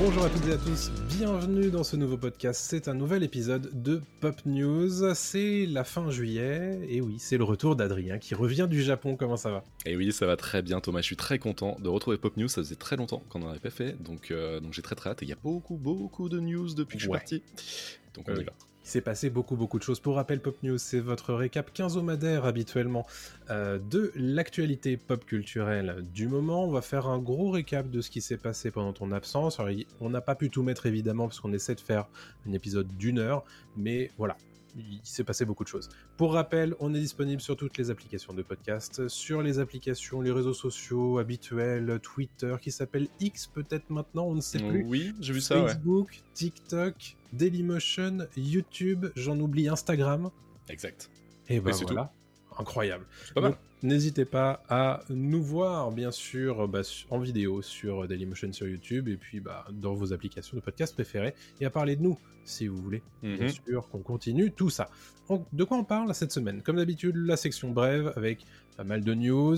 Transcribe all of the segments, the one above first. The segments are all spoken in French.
Bonjour à toutes et à tous, bienvenue dans ce nouveau podcast. C'est un nouvel épisode de Pop News. C'est la fin juillet, et oui, c'est le retour d'Adrien qui revient du Japon. Comment ça va? Et oui, ça va très bien, Thomas. Je suis très content de retrouver Pop News. Ça faisait très longtemps qu'on n'en avait pas fait, donc, euh, donc j'ai très très hâte. Et il y a beaucoup, beaucoup de news depuis que je suis parti. Donc on Euh, y va. Il s'est passé beaucoup beaucoup de choses. Pour rappel, Pop News, c'est votre récap quinzomadaire habituellement euh, de l'actualité pop culturelle du moment. On va faire un gros récap de ce qui s'est passé pendant ton absence. On n'a pas pu tout mettre évidemment parce qu'on essaie de faire un épisode d'une heure, mais voilà. Il s'est passé beaucoup de choses. Pour rappel, on est disponible sur toutes les applications de podcast, sur les applications, les réseaux sociaux habituels, Twitter qui s'appelle X peut-être maintenant, on ne sait plus. Oui, j'ai vu ça, ouais. Facebook, TikTok, Dailymotion, YouTube, j'en oublie Instagram. Exact. Et ben Oui, voilà, incroyable. Pas mal. N'hésitez pas à nous voir, bien sûr, bah, su- en vidéo sur Dailymotion sur YouTube et puis bah, dans vos applications de podcast préférées et à parler de nous, si vous voulez. Bien Mhm. sûr, qu'on continue tout ça. De quoi on parle cette semaine? Comme d'habitude, la section brève avec pas mal de news.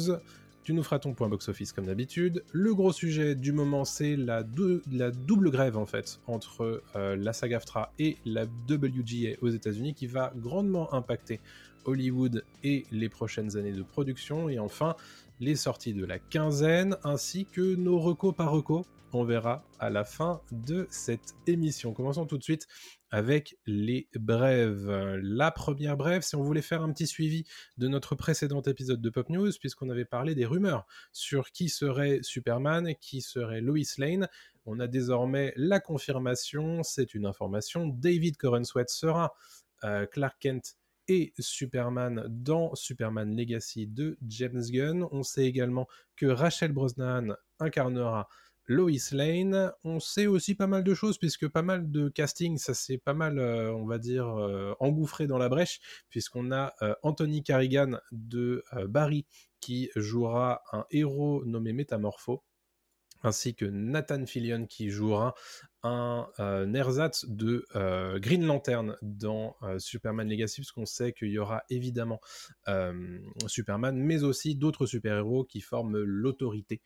Tu nous feras ton point box-office comme d'habitude. Le gros sujet du moment, c'est la, dou- la double grève en fait entre euh, la SAG-AFTRA et la WGA aux États-Unis qui va grandement impacter Hollywood et les prochaines années de production. Et enfin, les sorties de la quinzaine ainsi que nos recos par recos. On verra à la fin de cette émission. Commençons tout de suite avec les brèves. La première brève, si on voulait faire un petit suivi de notre précédent épisode de Pop News, puisqu'on avait parlé des rumeurs sur qui serait Superman, qui serait Lois Lane. On a désormais la confirmation, c'est une information. David Corenswet sera euh, Clark Kent et Superman dans Superman Legacy de James Gunn. On sait également que Rachel Brosnan incarnera Lois Lane. On sait aussi pas mal de choses puisque pas mal de casting, ça s'est pas mal, euh, on va dire, euh, engouffré dans la brèche puisqu'on a euh, Anthony Carrigan de Barry qui jouera un héros nommé Métamorpho ainsi que Nathan Fillion qui jouera un euh, ersatz de euh, Green Lantern dans euh, Superman Legacy, puisqu'on sait qu'il y aura évidemment euh, Superman, mais aussi d'autres super-héros qui forment l'autorité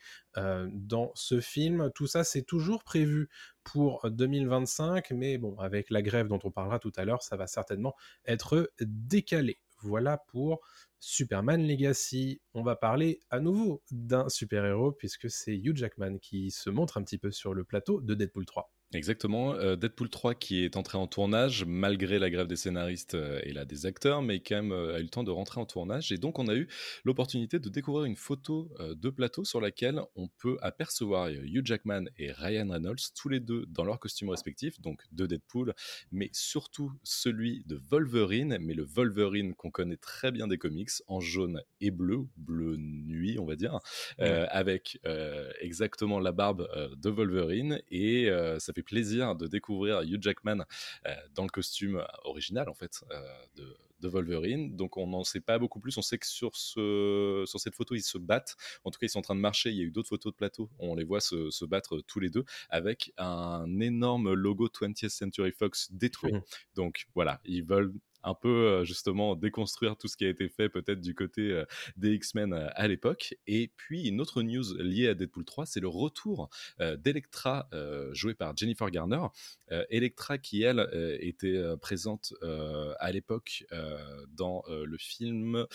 dans ce film. Tout ça, c'est toujours prévu pour 2025, mais bon, avec la grève dont on parlera tout à l'heure, ça va certainement être décalé. Voilà pour Superman Legacy. On va parler à nouveau d'un super-héros, puisque c'est Hugh Jackman qui se montre un petit peu sur le plateau de Deadpool 3. Exactement. Euh, Deadpool 3 qui est entré en tournage malgré la grève des scénaristes euh, et là des acteurs, mais quand même euh, a eu le temps de rentrer en tournage. Et donc on a eu l'opportunité de découvrir une photo de plateau sur laquelle on peut apercevoir Hugh Jackman et Ryan Reynolds, tous les deux dans leurs costumes respectifs, donc de Deadpool, mais surtout celui de Wolverine, mais le Wolverine qu'on connaît très bien des comics, en jaune et bleu, bleu nuit on va dire, avec exactement la barbe de Wolverine et ça fait plaisir de découvrir Hugh Jackman euh, dans le costume original en fait euh, de, de Wolverine. Donc on n'en sait pas beaucoup plus. On sait que sur, ce, sur cette photo ils se battent. En tout cas ils sont en train de marcher. Il y a eu d'autres photos de plateau. On les voit se, se battre tous les deux avec un énorme logo 20th Century Fox détruit. Mhm. Donc voilà, ils veulent un peu justement déconstruire tout ce qui a été fait peut-être du côté des X-Men à l'époque. Et puis une autre news liée à Deadpool 3, c'est le retour d'Electra jouée par Jennifer Garner. Electra qui elle était présente à l'époque dans le film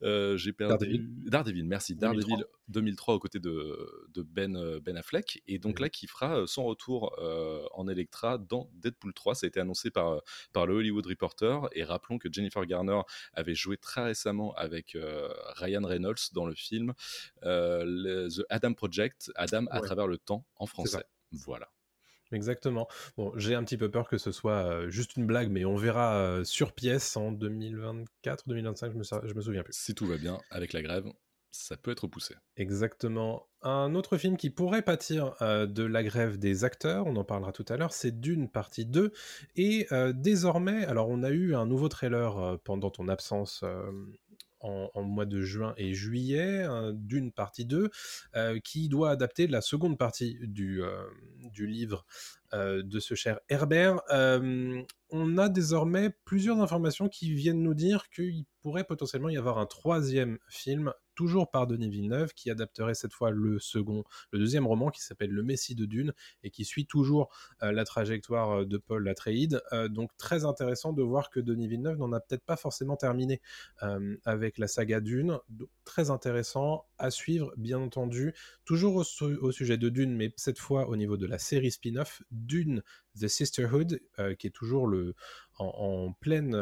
j'ai perdu Daredevil. Daredevil, merci 2003. Daredevil 2003 aux côtés de, de Ben Ben Affleck et donc là qui fera son retour en Electra dans Deadpool 3 ça a été annoncé par par le Hollywood Reporter et rappelons que Jennifer Garner avait joué très récemment avec euh, Ryan Reynolds dans le film euh, le- The Adam Project Adam à travers le temps en ça. français voilà Exactement. Bon, j'ai un petit peu peur que ce soit euh, juste une blague, mais on verra euh, sur pièce en 2024, 2025, je me, je me souviens plus. si tout va bien avec la grève ça peut être poussé Exactement. Un autre film qui pourrait pâtir euh, de la grève des acteurs, on en parlera tout à l'heure, c'est Dune partie 2. Et euh, désormais, alors on a eu un nouveau trailer euh, pendant ton absence en, mois de juin et juillet, d'une partie 2, qui doit adapter la seconde partie du livre de ce cher Herbert. on a désormais plusieurs informations qui viennent nous dire qu'il pourrait potentiellement y avoir un troisième film toujours par Denis Villeneuve, qui adapterait cette fois le second, le deuxième roman qui s'appelle Le Messie de Dune et qui suit toujours euh, la trajectoire euh, de Paul Latreide. Euh, donc très intéressant de voir que Denis Villeneuve n'en a peut-être pas forcément terminé avec la saga Dune. très intéressant à suivre, bien entendu. Toujours au, sujet de Dune, mais cette fois au niveau de la série spin-off Dune The Sisterhood, qui est toujours en pleine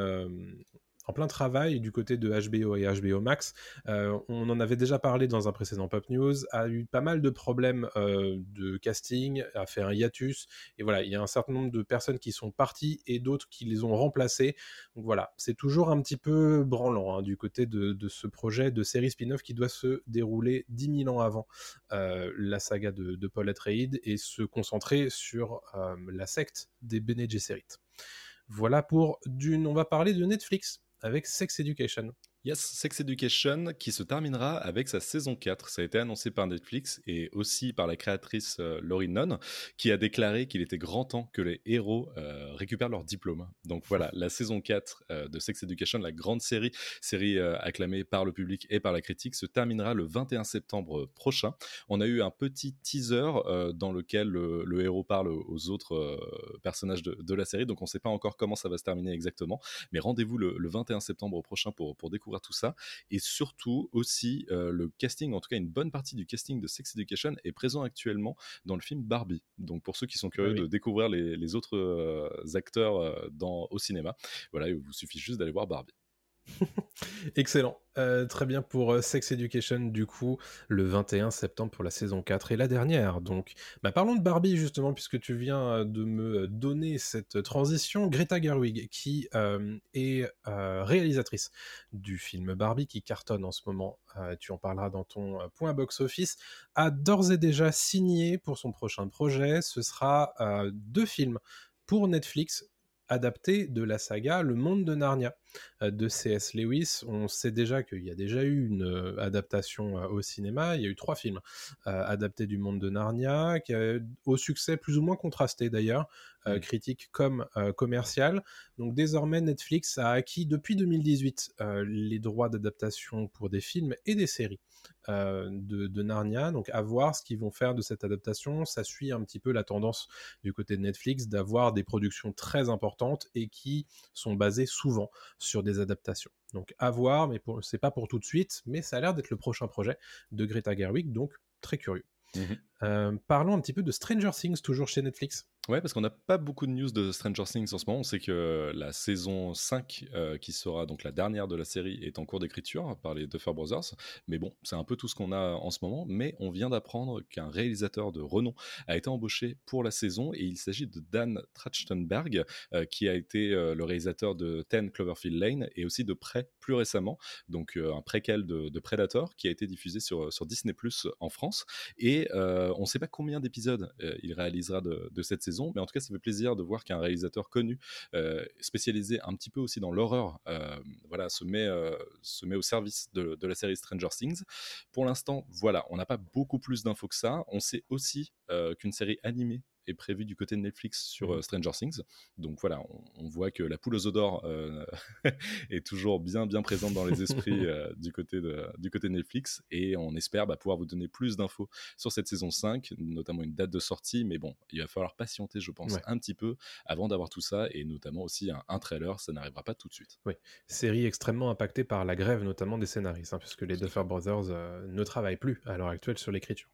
en plein travail du côté de HBO et HBO Max. Euh, on en avait déjà parlé dans un précédent Pop News, a eu pas mal de problèmes euh, de casting, a fait un hiatus, et voilà, il y a un certain nombre de personnes qui sont parties et d'autres qui les ont remplacées. Donc voilà, c'est toujours un petit peu branlant hein, du côté de, ce projet de série spin-off qui doit se dérouler 10 000 ans avant euh, la saga de, Paul Atreides et se concentrer sur la secte des Bene Gesserit. Voilà pour Dune. On va parler de Netflix avec Sex Education. Yes, Sex Education qui se terminera avec sa saison 4. Ça a été annoncé par Netflix et aussi par la créatrice euh, Laurie Nunn qui a déclaré qu'il était grand temps que les héros euh, récupèrent leur diplôme. Donc voilà, la saison 4 euh, de Sex Education, la grande série, série acclamée par le public et par la critique, se terminera le 21 septembre prochain. On a eu un petit teaser dans lequel le, héros parle aux autres personnages de, la série, donc on ne sait pas encore comment ça va se terminer exactement, mais rendez-vous le, le 21 septembre prochain pour, pour découvrir tout ça. Et surtout aussi, euh, le casting, en tout cas une bonne partie du casting de Sex Education est présent actuellement dans le film Barbie. Donc pour ceux qui sont curieux de découvrir les, autres euh, acteurs euh, dans, au cinéma, voilà, il vous suffit juste d'aller voir Barbie. Excellent. Euh, très bien pour euh, Sex Education, du coup, le 21 septembre pour la saison 4 et la dernière. Donc, bah, parlons de Barbie, justement, puisque tu viens euh, de me donner cette transition. Greta Gerwig, qui est réalisatrice du film Barbie, qui cartonne en ce moment, tu en parleras dans ton point box-office, a d'ores et déjà signé pour son prochain projet. Ce sera deux films pour Netflix adapté de la saga Le Monde de Narnia de C.S. Lewis. On sait déjà qu'il y a déjà eu une euh, adaptation euh, au cinéma. Il y a eu trois films adaptés du Monde de Narnia, qui au succès plus ou moins contrasté d'ailleurs, mmh. critique comme commercial. Donc désormais, Netflix a acquis depuis 2018 les droits d'adaptation pour des films et des séries. de, Narnia. Donc à voir ce qu'ils vont faire de cette adaptation. Ça suit un petit peu la tendance du côté de Netflix d'avoir des productions très importantes et qui sont basées souvent sur des adaptations. Donc à voir, mais c'est pas pour tout de suite, mais ça a l'air d'être le prochain projet de Greta Gerwig, donc très curieux. Mmh euh, parlons un petit peu de Stranger Things, toujours chez Netflix. Ouais, parce qu'on n'a pas beaucoup de news de Stranger Things en ce moment. On sait que la saison 5, euh, qui sera donc la dernière de la série, est en cours d'écriture par les Duffer Brothers. Mais bon, c'est un peu tout ce qu'on a en ce moment. Mais on vient d'apprendre qu'un réalisateur de renom a été embauché pour la saison et il s'agit de Dan Trachtenberg, euh, qui a été euh, le réalisateur de Ten Cloverfield Lane et aussi de Prey plus récemment, donc un préquel de, Predator qui a été diffusé sur, Disney Plus en France. Et on ne sait pas combien d'épisodes il réalisera de cette saison mais en tout cas, ça fait plaisir de voir qu'un réalisateur connu, euh, spécialisé un petit peu aussi dans l'horreur, euh, voilà, se met, euh, se met au service de, de, la série Stranger Things. Pour l'instant, voilà, on n'a pas beaucoup plus d'infos que ça. On sait aussi qu'une série animée est prévu du côté de Netflix sur mmh. euh, Stranger Things. Donc voilà, on, voit que la poule aux odeurs euh, est toujours bien bien présente dans les esprits euh, du, côté de, du côté de Netflix et on espère bah, pouvoir vous donner plus d'infos sur cette saison 5, notamment une date de sortie. Mais bon, il va falloir patienter, je pense, un petit peu avant d'avoir tout ça et notamment aussi un, trailer. Ça n'arrivera pas tout de suite. Oui, série extrêmement impactée par la grève, notamment des scénaristes, hein, puisque les Duffer Brothers ne travaillent plus à l'heure actuelle sur l'écriture.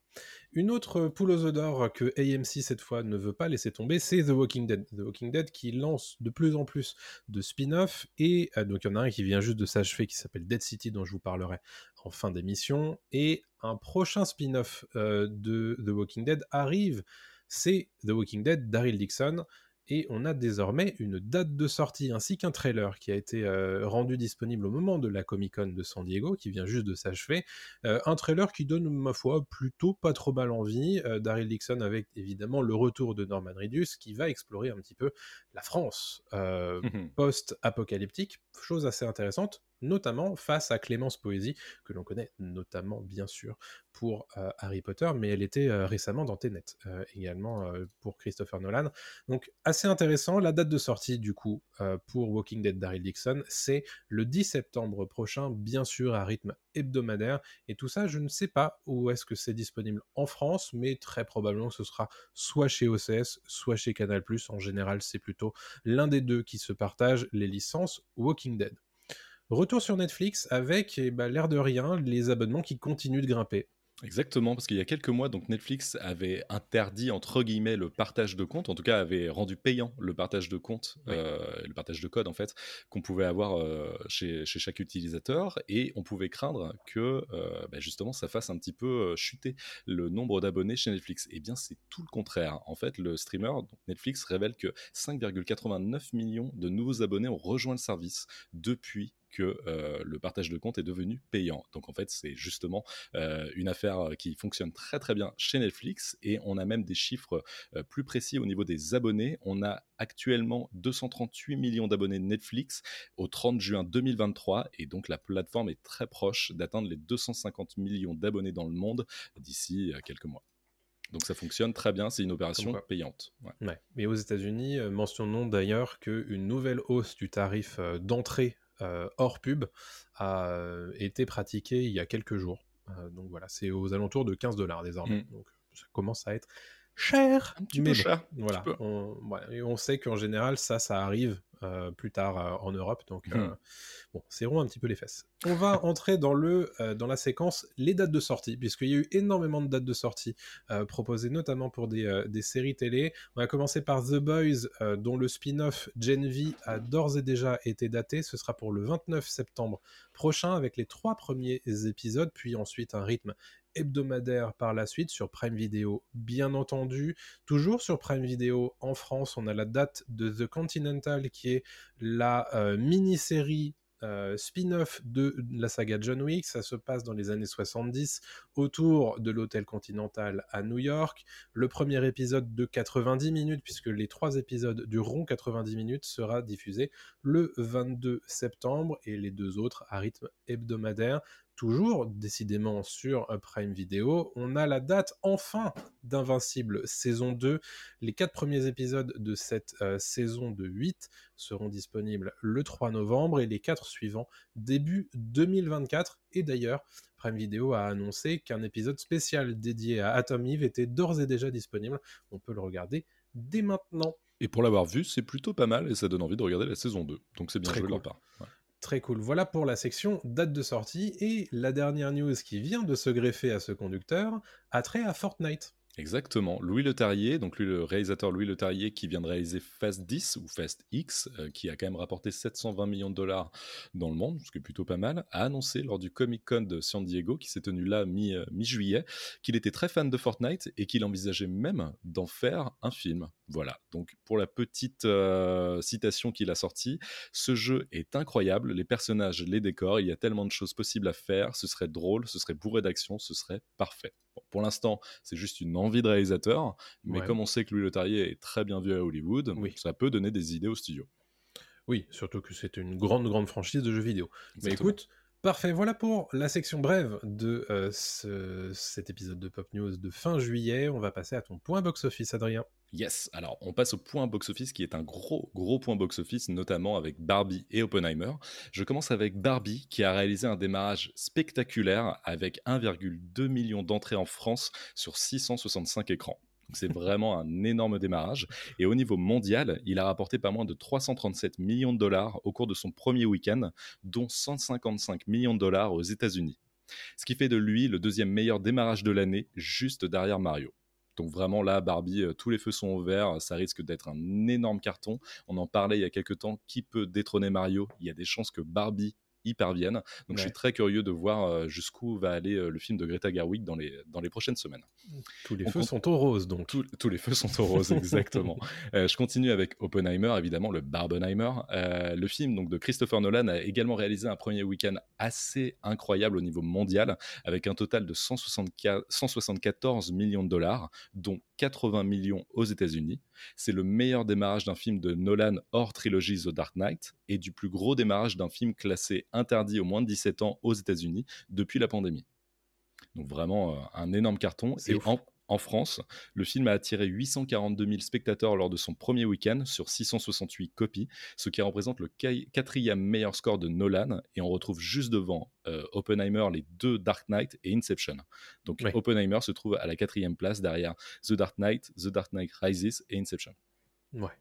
Une autre poule aux odeurs que AMC cette fois ne veut pas laisser tomber, c'est The Walking Dead. The Walking Dead qui lance de plus en plus de spin-off et euh, donc il y en a un qui vient juste de s'achever qui s'appelle Dead City dont je vous parlerai en fin d'émission et un prochain spin-off euh, de The Walking Dead arrive, c'est The Walking Dead Daryl Dixon et on a désormais une date de sortie ainsi qu'un trailer qui a été euh, rendu disponible au moment de la Comic Con de San Diego, qui vient juste de s'achever. Euh, un trailer qui donne, ma foi, plutôt pas trop mal envie. Euh, Daryl Dixon avec évidemment le retour de Norman Reedus qui va explorer un petit peu la France post-apocalyptique, chose assez intéressante notamment face à Clémence Poésie, que l'on connaît notamment bien sûr pour Harry Potter, mais elle était récemment dans Tenet, également pour Christopher Nolan. Donc assez intéressant, la date de sortie du coup pour Walking Dead Daryl Dixon, c'est le 10 septembre prochain, bien sûr à rythme hebdomadaire, et tout ça je ne sais pas où est-ce que c'est disponible en France, mais très probablement ce sera soit chez OCS, soit chez Canal+, en général c'est plutôt l'un des deux qui se partage les licences Walking Dead. Retour sur Netflix avec eh ben, l'air de rien les abonnements qui continuent de grimper. Exactement, parce qu'il y a quelques mois, donc Netflix avait interdit entre guillemets le partage de compte, en tout cas avait rendu payant le partage de compte, euh, le partage de code en fait, qu'on pouvait avoir euh, chez, chaque utilisateur, et on pouvait craindre que euh, bah, justement ça fasse un petit peu chuter le nombre d'abonnés chez Netflix. Et eh bien c'est tout le contraire. En fait, le streamer donc Netflix révèle que 5,89 millions de nouveaux abonnés ont rejoint le service depuis que euh, le partage de compte est devenu payant. Donc en fait, c'est justement euh, une affaire qui fonctionne très très bien chez Netflix et on a même des chiffres euh, plus précis au niveau des abonnés. On a actuellement 238 millions d'abonnés Netflix au 30 juin 2023 et donc la plateforme est très proche d'atteindre les 250 millions d'abonnés dans le monde d'ici quelques mois. Donc ça fonctionne très bien, c'est une opération payante. Ouais. Mais aux États-Unis, mentionnons d'ailleurs qu'une nouvelle hausse du tarif d'entrée euh, hors pub a euh, été pratiqué il y a quelques jours. Euh, donc voilà, c'est aux alentours de 15 dollars désormais. Mm. Donc ça commence à être cher. Un petit peu cher. Voilà. On, et on sait qu'en général, ça, ça arrive euh, plus tard euh, en Europe. Donc, euh, mmh. bon, serrons un petit peu les fesses. On va entrer dans, le, dans la séquence les dates de sortie, puisqu'il y a eu énormément de dates de sortie proposées, notamment pour des, des, séries télé. On va commencer par The Boys, dont le spin-off Gen V a d'ores et déjà été daté. Ce sera pour le 29 septembre prochain, avec les trois premiers épisodes, puis ensuite un rythme hebdomadaire par la suite sur Prime Video, bien entendu. Toujours sur Prime Video en France, on a la date de The Continental qui est la euh, mini-série euh, spin-off de la saga John Wick. Ça se passe dans les années 70 autour de l'hôtel Continental à New York. Le premier épisode de 90 minutes, puisque les trois épisodes dureront 90 minutes, sera diffusé le 22 septembre et les deux autres à rythme hebdomadaire toujours décidément sur Prime Video, on a la date enfin d'Invincible saison 2. Les quatre premiers épisodes de cette euh, saison de 8 seront disponibles le 3 novembre et les quatre suivants début 2024. Et d'ailleurs, Prime Video a annoncé qu'un épisode spécial dédié à Atom Eve était d'ores et déjà disponible. On peut le regarder dès maintenant. Et pour l'avoir vu, c'est plutôt pas mal et ça donne envie de regarder la saison 2. Donc c'est bien Très joué cool. part. Très cool. Voilà pour la section date de sortie. Et la dernière news qui vient de se greffer à ce conducteur a trait à Fortnite. Exactement. Louis Letarrier, donc lui, le réalisateur Louis Letarrier qui vient de réaliser Fast 10 ou Fast X, euh, qui a quand même rapporté 720 millions de dollars dans le monde, ce qui est plutôt pas mal, a annoncé lors du Comic Con de San Diego, qui s'est tenu là euh, mi-juillet, qu'il était très fan de Fortnite et qu'il envisageait même d'en faire un film. Voilà. Donc pour la petite euh, citation qu'il a sortie, ce jeu est incroyable, les personnages, les décors, il y a tellement de choses possibles à faire, ce serait drôle, ce serait bourré d'action, ce serait parfait pour l'instant, c'est juste une envie de réalisateur, mais comme on sait que Louis Leterrier est très bien vu à Hollywood, ça peut donner des idées au studio. Oui, surtout que c'est une grande, grande franchise de jeux vidéo. Mais écoute, Parfait, voilà pour la section brève de euh, cet épisode de Pop News de fin juillet. On va passer à ton point box-office, Adrien. Yes, alors on passe au point box-office qui est un gros, gros point box-office, notamment avec Barbie et Oppenheimer. Je commence avec Barbie qui a réalisé un démarrage spectaculaire avec 1,2 million d'entrées en France sur 665 écrans. C'est vraiment un énorme démarrage. Et au niveau mondial, il a rapporté pas moins de 337 millions de dollars au cours de son premier week-end, dont 155 millions de dollars aux États-Unis. Ce qui fait de lui le deuxième meilleur démarrage de l'année, juste derrière Mario. Donc vraiment là, Barbie, euh, tous les feux sont ouverts, ça risque d'être un énorme carton. On en parlait il y a quelques temps, qui peut détrôner Mario? Il y a des chances que Barbie y parviennent. Donc je suis très curieux de voir euh, jusqu'où va aller euh, le film de Greta Gerwig dans les, dans les prochaines semaines. Tous les feux sont au rose, donc. tous les feux sont au rose, exactement. Euh, je continue avec Oppenheimer, évidemment, le Barbenheimer. le film donc, de Christopher Nolan a également réalisé un premier week-end assez incroyable au niveau mondial, avec un total de 174 millions de dollars, dont 80 millions aux États-Unis. C'est le meilleur démarrage d'un film de Nolan hors trilogie The Dark Knight et du plus gros démarrage d'un film classé interdit aux moins de 17 ans aux États-Unis depuis la pandémie. Donc vraiment un énorme carton. Et en, en France, le film a attiré 842 000 spectateurs lors de son premier week-end sur 668 copies, ce qui représente le quatrième meilleur score de Nolan. Et on retrouve juste devant euh, Oppenheimer les deux Dark Knight et Inception. Donc Ouais. Oppenheimer se trouve à la quatrième place derrière The Dark Knight, The Dark Knight Rises et Inception. Ouais.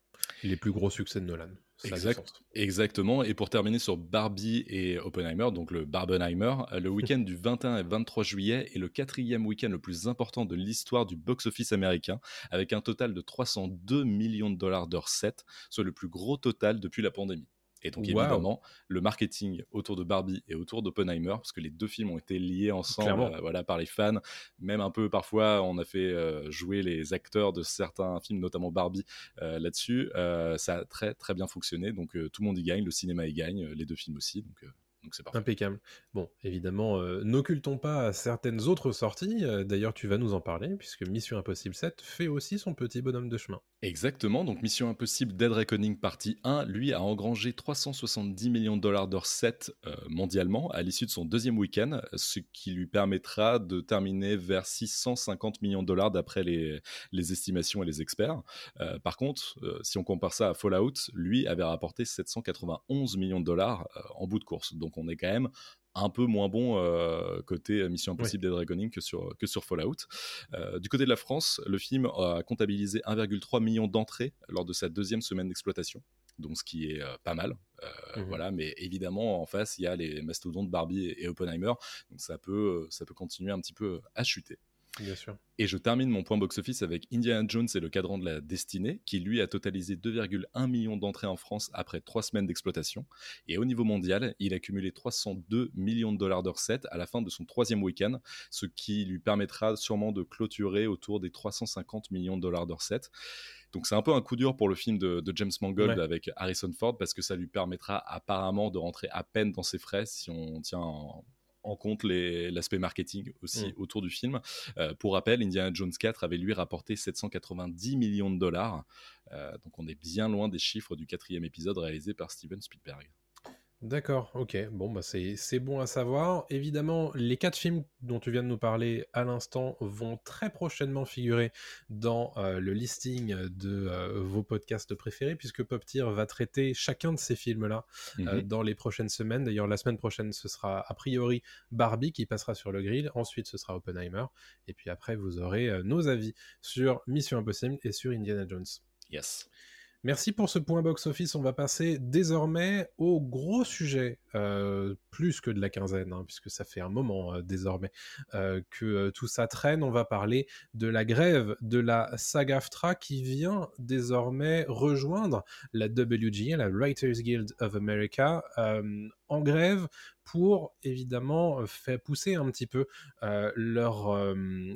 Les plus gros succès de Nolan. Exact. Exactement. Et pour terminer sur Barbie et Oppenheimer, donc le Barbenheimer, euh, le week-end du 21 et 23 juillet est le quatrième week-end le plus important de l'histoire du box-office américain, avec un total de 302 millions de dollars de recettes, soit le plus gros total depuis la pandémie. Et donc Wow. évidemment, le marketing autour de Barbie et autour d'Oppenheimer, parce que les deux films ont été liés ensemble euh, voilà, par les fans, même un peu parfois on a fait euh, jouer les acteurs de certains films, notamment Barbie, euh, là-dessus. Ça a très très bien fonctionné, donc tout le monde y gagne, le cinéma y gagne, les deux films aussi, donc donc c'est parfait. Impeccable. Bon, évidemment, euh, n'occultons pas certaines autres sorties. euh, D'ailleurs, tu vas nous en parler, puisque Mission Impossible 7 fait aussi son petit bonhomme de chemin. Exactement, donc Mission Impossible Dead Reckoning partie 1, lui a engrangé 370 millions de dollars de recettes euh, mondialement à l'issue de son deuxième week-end, ce qui lui permettra de terminer vers 650 millions de dollars d'après les, les estimations et les experts. Par contre, si on compare ça à Fallout, lui avait rapporté 791 millions de dollars en bout de course, donc on est quand même un peu moins bon euh, côté Mission Impossible Dead Reckoning que sur, que sur Fallout. Euh, du côté de la France, le film a comptabilisé 1,3 million d'entrées lors de sa deuxième semaine d'exploitation. Donc, ce qui est euh, pas mal. Euh, Mhm. Voilà, mais évidemment, en face, il y a les mastodontes Barbie et, et Oppenheimer. Donc, ça peut, ça peut continuer un petit peu à chuter. Bien sûr. Et je termine mon point box-office avec Indiana Jones et le cadran de la destinée, qui lui a totalisé 2,1 millions d'entrées en France après trois semaines d'exploitation. Et au niveau mondial, il a cumulé 302 millions de dollars de recettes à la fin de son troisième week-end, ce qui lui permettra sûrement de clôturer autour des 350 millions de dollars de recettes. Donc c'est un peu un coup dur pour le film de, de James Mangold Ouais. avec Harrison Ford, parce que ça lui permettra apparemment de rentrer à peine dans ses frais si on tient en, en compte l'aspect marketing aussi Mm. autour du film. Euh, pour rappel, Indiana Jones 4 avait lui rapporté 790 millions de dollars. Euh, donc on est bien loin des chiffres du quatrième épisode réalisé par Steven Spielberg. D'accord, ok. Bon, bah c'est c'est bon à savoir. Évidemment, les quatre films dont tu viens de nous parler à l'instant vont très prochainement figurer dans euh, le listing de euh, vos podcasts préférés, puisque Pop Tier va traiter chacun de ces films-là euh, Mhm. dans les prochaines semaines. D'ailleurs, la semaine prochaine, ce sera a priori Barbie qui passera sur le grill. Ensuite, ce sera Oppenheimer. Et puis après, vous aurez nos avis sur Mission Impossible et sur Indiana Jones. Yes. Merci pour ce point box-office. On va passer désormais au gros sujet, euh, plus que de la quinzaine, hein, puisque ça fait un moment euh, désormais euh, que tout ça traîne. On va parler de la grève de la SAG-AFTRA qui vient désormais rejoindre la WGA, la Writers Guild of America, en grève pour évidemment euh, faire pousser un petit peu euh, leurs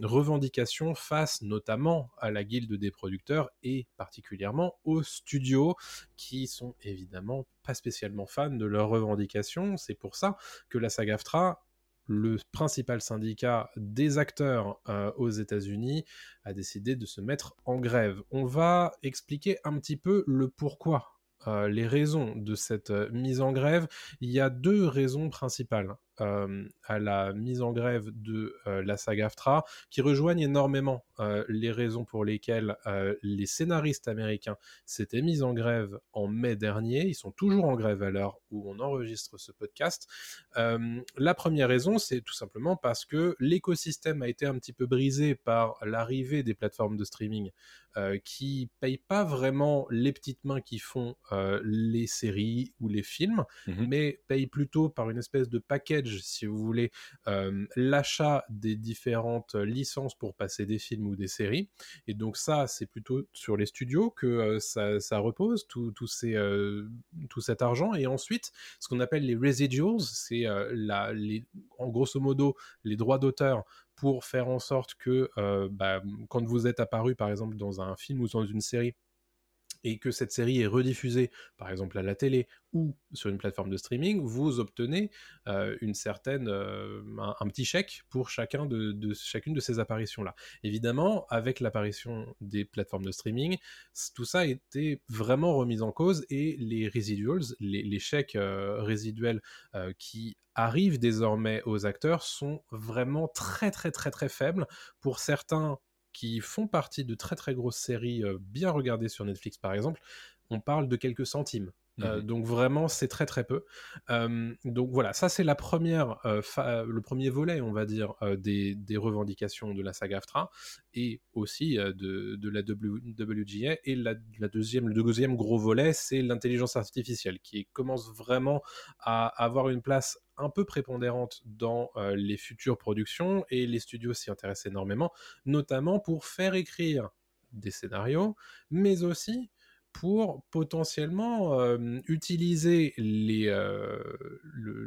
revendications face notamment à la guilde des producteurs et particulièrement aux studios qui sont évidemment pas spécialement fans de leurs revendications. C'est pour ça que la SAG-AFTRA le principal syndicat des acteurs euh, aux États-Unis a décidé de se mettre en grève. On va expliquer un petit peu le pourquoi les raisons de cette euh, mise en grève, il y a deux raisons principales euh, à la mise en grève de euh, la saga AFTRA qui rejoignent énormément euh, les raisons pour lesquelles les scénaristes américains s'étaient mis en grève en mai dernier. Ils sont toujours en grève à l'heure où on enregistre ce podcast. La première raison, c'est tout simplement parce que l'écosystème a été un petit peu brisé par l'arrivée des plateformes de streaming qui payent pas vraiment les petites mains qui font les séries ou les films, Mhm. mais payent plutôt par une espèce de package, si vous voulez, euh, l'achat des différentes licences pour passer des films ou des séries. Et donc ça, c'est plutôt sur les studios que euh, ça, repose, tout, euh, tout cet argent. Et ensuite, ce qu'on appelle les residuals, c'est la, en grosso modo les droits d'auteur pour faire en sorte que bah, quand vous êtes apparu par exemple dans un film ou dans une série et que cette série est rediffusée, par exemple à la télé ou sur une plateforme de streaming, vous obtenez une certaine, un, petit chèque pour chacun de, chacune de ces apparitions-là. Évidemment, avec l'apparition des plateformes de streaming, tout ça a été vraiment remis en cause et les residuals, les, chèques résiduels qui arrivent désormais aux acteurs sont vraiment très très très très faibles. Pour certains qui font partie de très très grosses séries euh, bien regardées sur Netflix par exemple, on parle de quelques centimes. Euh, mmh donc vraiment, c'est très très peu. donc voilà, ça c'est la première, euh, le premier volet, on va dire, des, revendications de la saga AFTRA et aussi de, la WGA. Et la, deuxième, le deuxième gros volet, c'est l'intelligence artificielle qui commence vraiment à avoir une place un peu prépondérante dans les futures productions et les studios s'y intéressent énormément, notamment pour faire écrire des scénarios, mais aussi pour potentiellement utiliser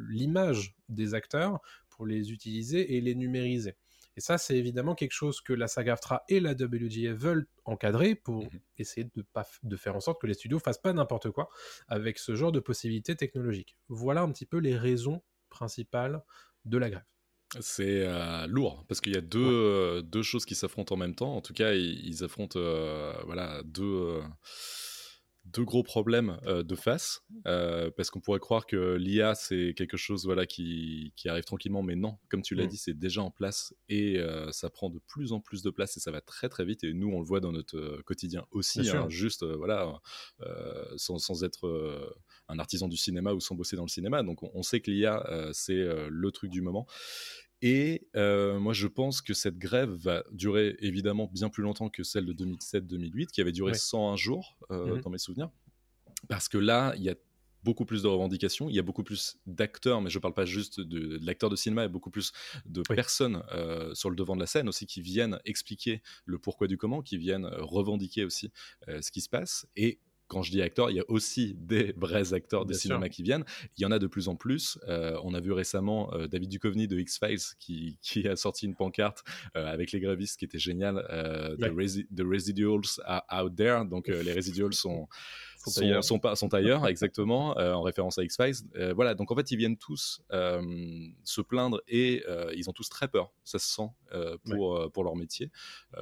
l'image des acteurs, pour les utiliser et les numériser. Et ça, c'est évidemment quelque chose que la saga AFTRA et la WGA veulent encadrer pour mmh essayer de, pas, de faire en sorte que les studios fassent pas n'importe quoi avec ce genre de possibilités technologiques. Voilà un petit peu les raisons principales de la grève. C'est lourd parce qu'il y a deux, deux choses qui s'affrontent en même temps. En tout cas, ils, affrontent voilà deux deux gros problèmes euh, de face, euh, parce qu'on pourrait croire que l'IA c'est quelque chose voilà qui, qui, arrive tranquillement, mais non, comme tu l'as mm. dit, c'est déjà en place et euh, ça prend de plus en plus de place et ça va très très vite. Et nous, on le voit dans notre quotidien aussi, hein, juste voilà, sans, sans, être un artisan du cinéma ou sans bosser dans le cinéma. Donc on, on sait que l'IA c'est le truc du moment. Et moi, je pense que cette grève va durer évidemment bien plus longtemps que celle de 2007-2008, qui avait duré 101 jours, mmh dans mes souvenirs. Parce que là, il y a beaucoup plus de revendications, il y a beaucoup plus d'acteurs, mais je ne parle pas juste de, l'acteur de cinéma, il y a beaucoup plus de personnes sur le devant de la scène aussi qui viennent expliquer le pourquoi du comment, qui viennent revendiquer aussi ce qui se passe. Et quand je dis acteurs, il y a aussi des vrais acteurs de cinéma qui viennent. Il y en a de plus en plus. Euh, on a vu récemment euh, David Duchovny de X-Files qui, a sorti une pancarte euh, avec les grévistes qui était génial. the, residuals are out there. Donc les residuals sont, sont, pas, sont ailleurs, exactement, en référence à X-Files. voilà, donc en fait, ils viennent tous se plaindre et ils ont tous très peur, ça se sent, pour, pour leur métier,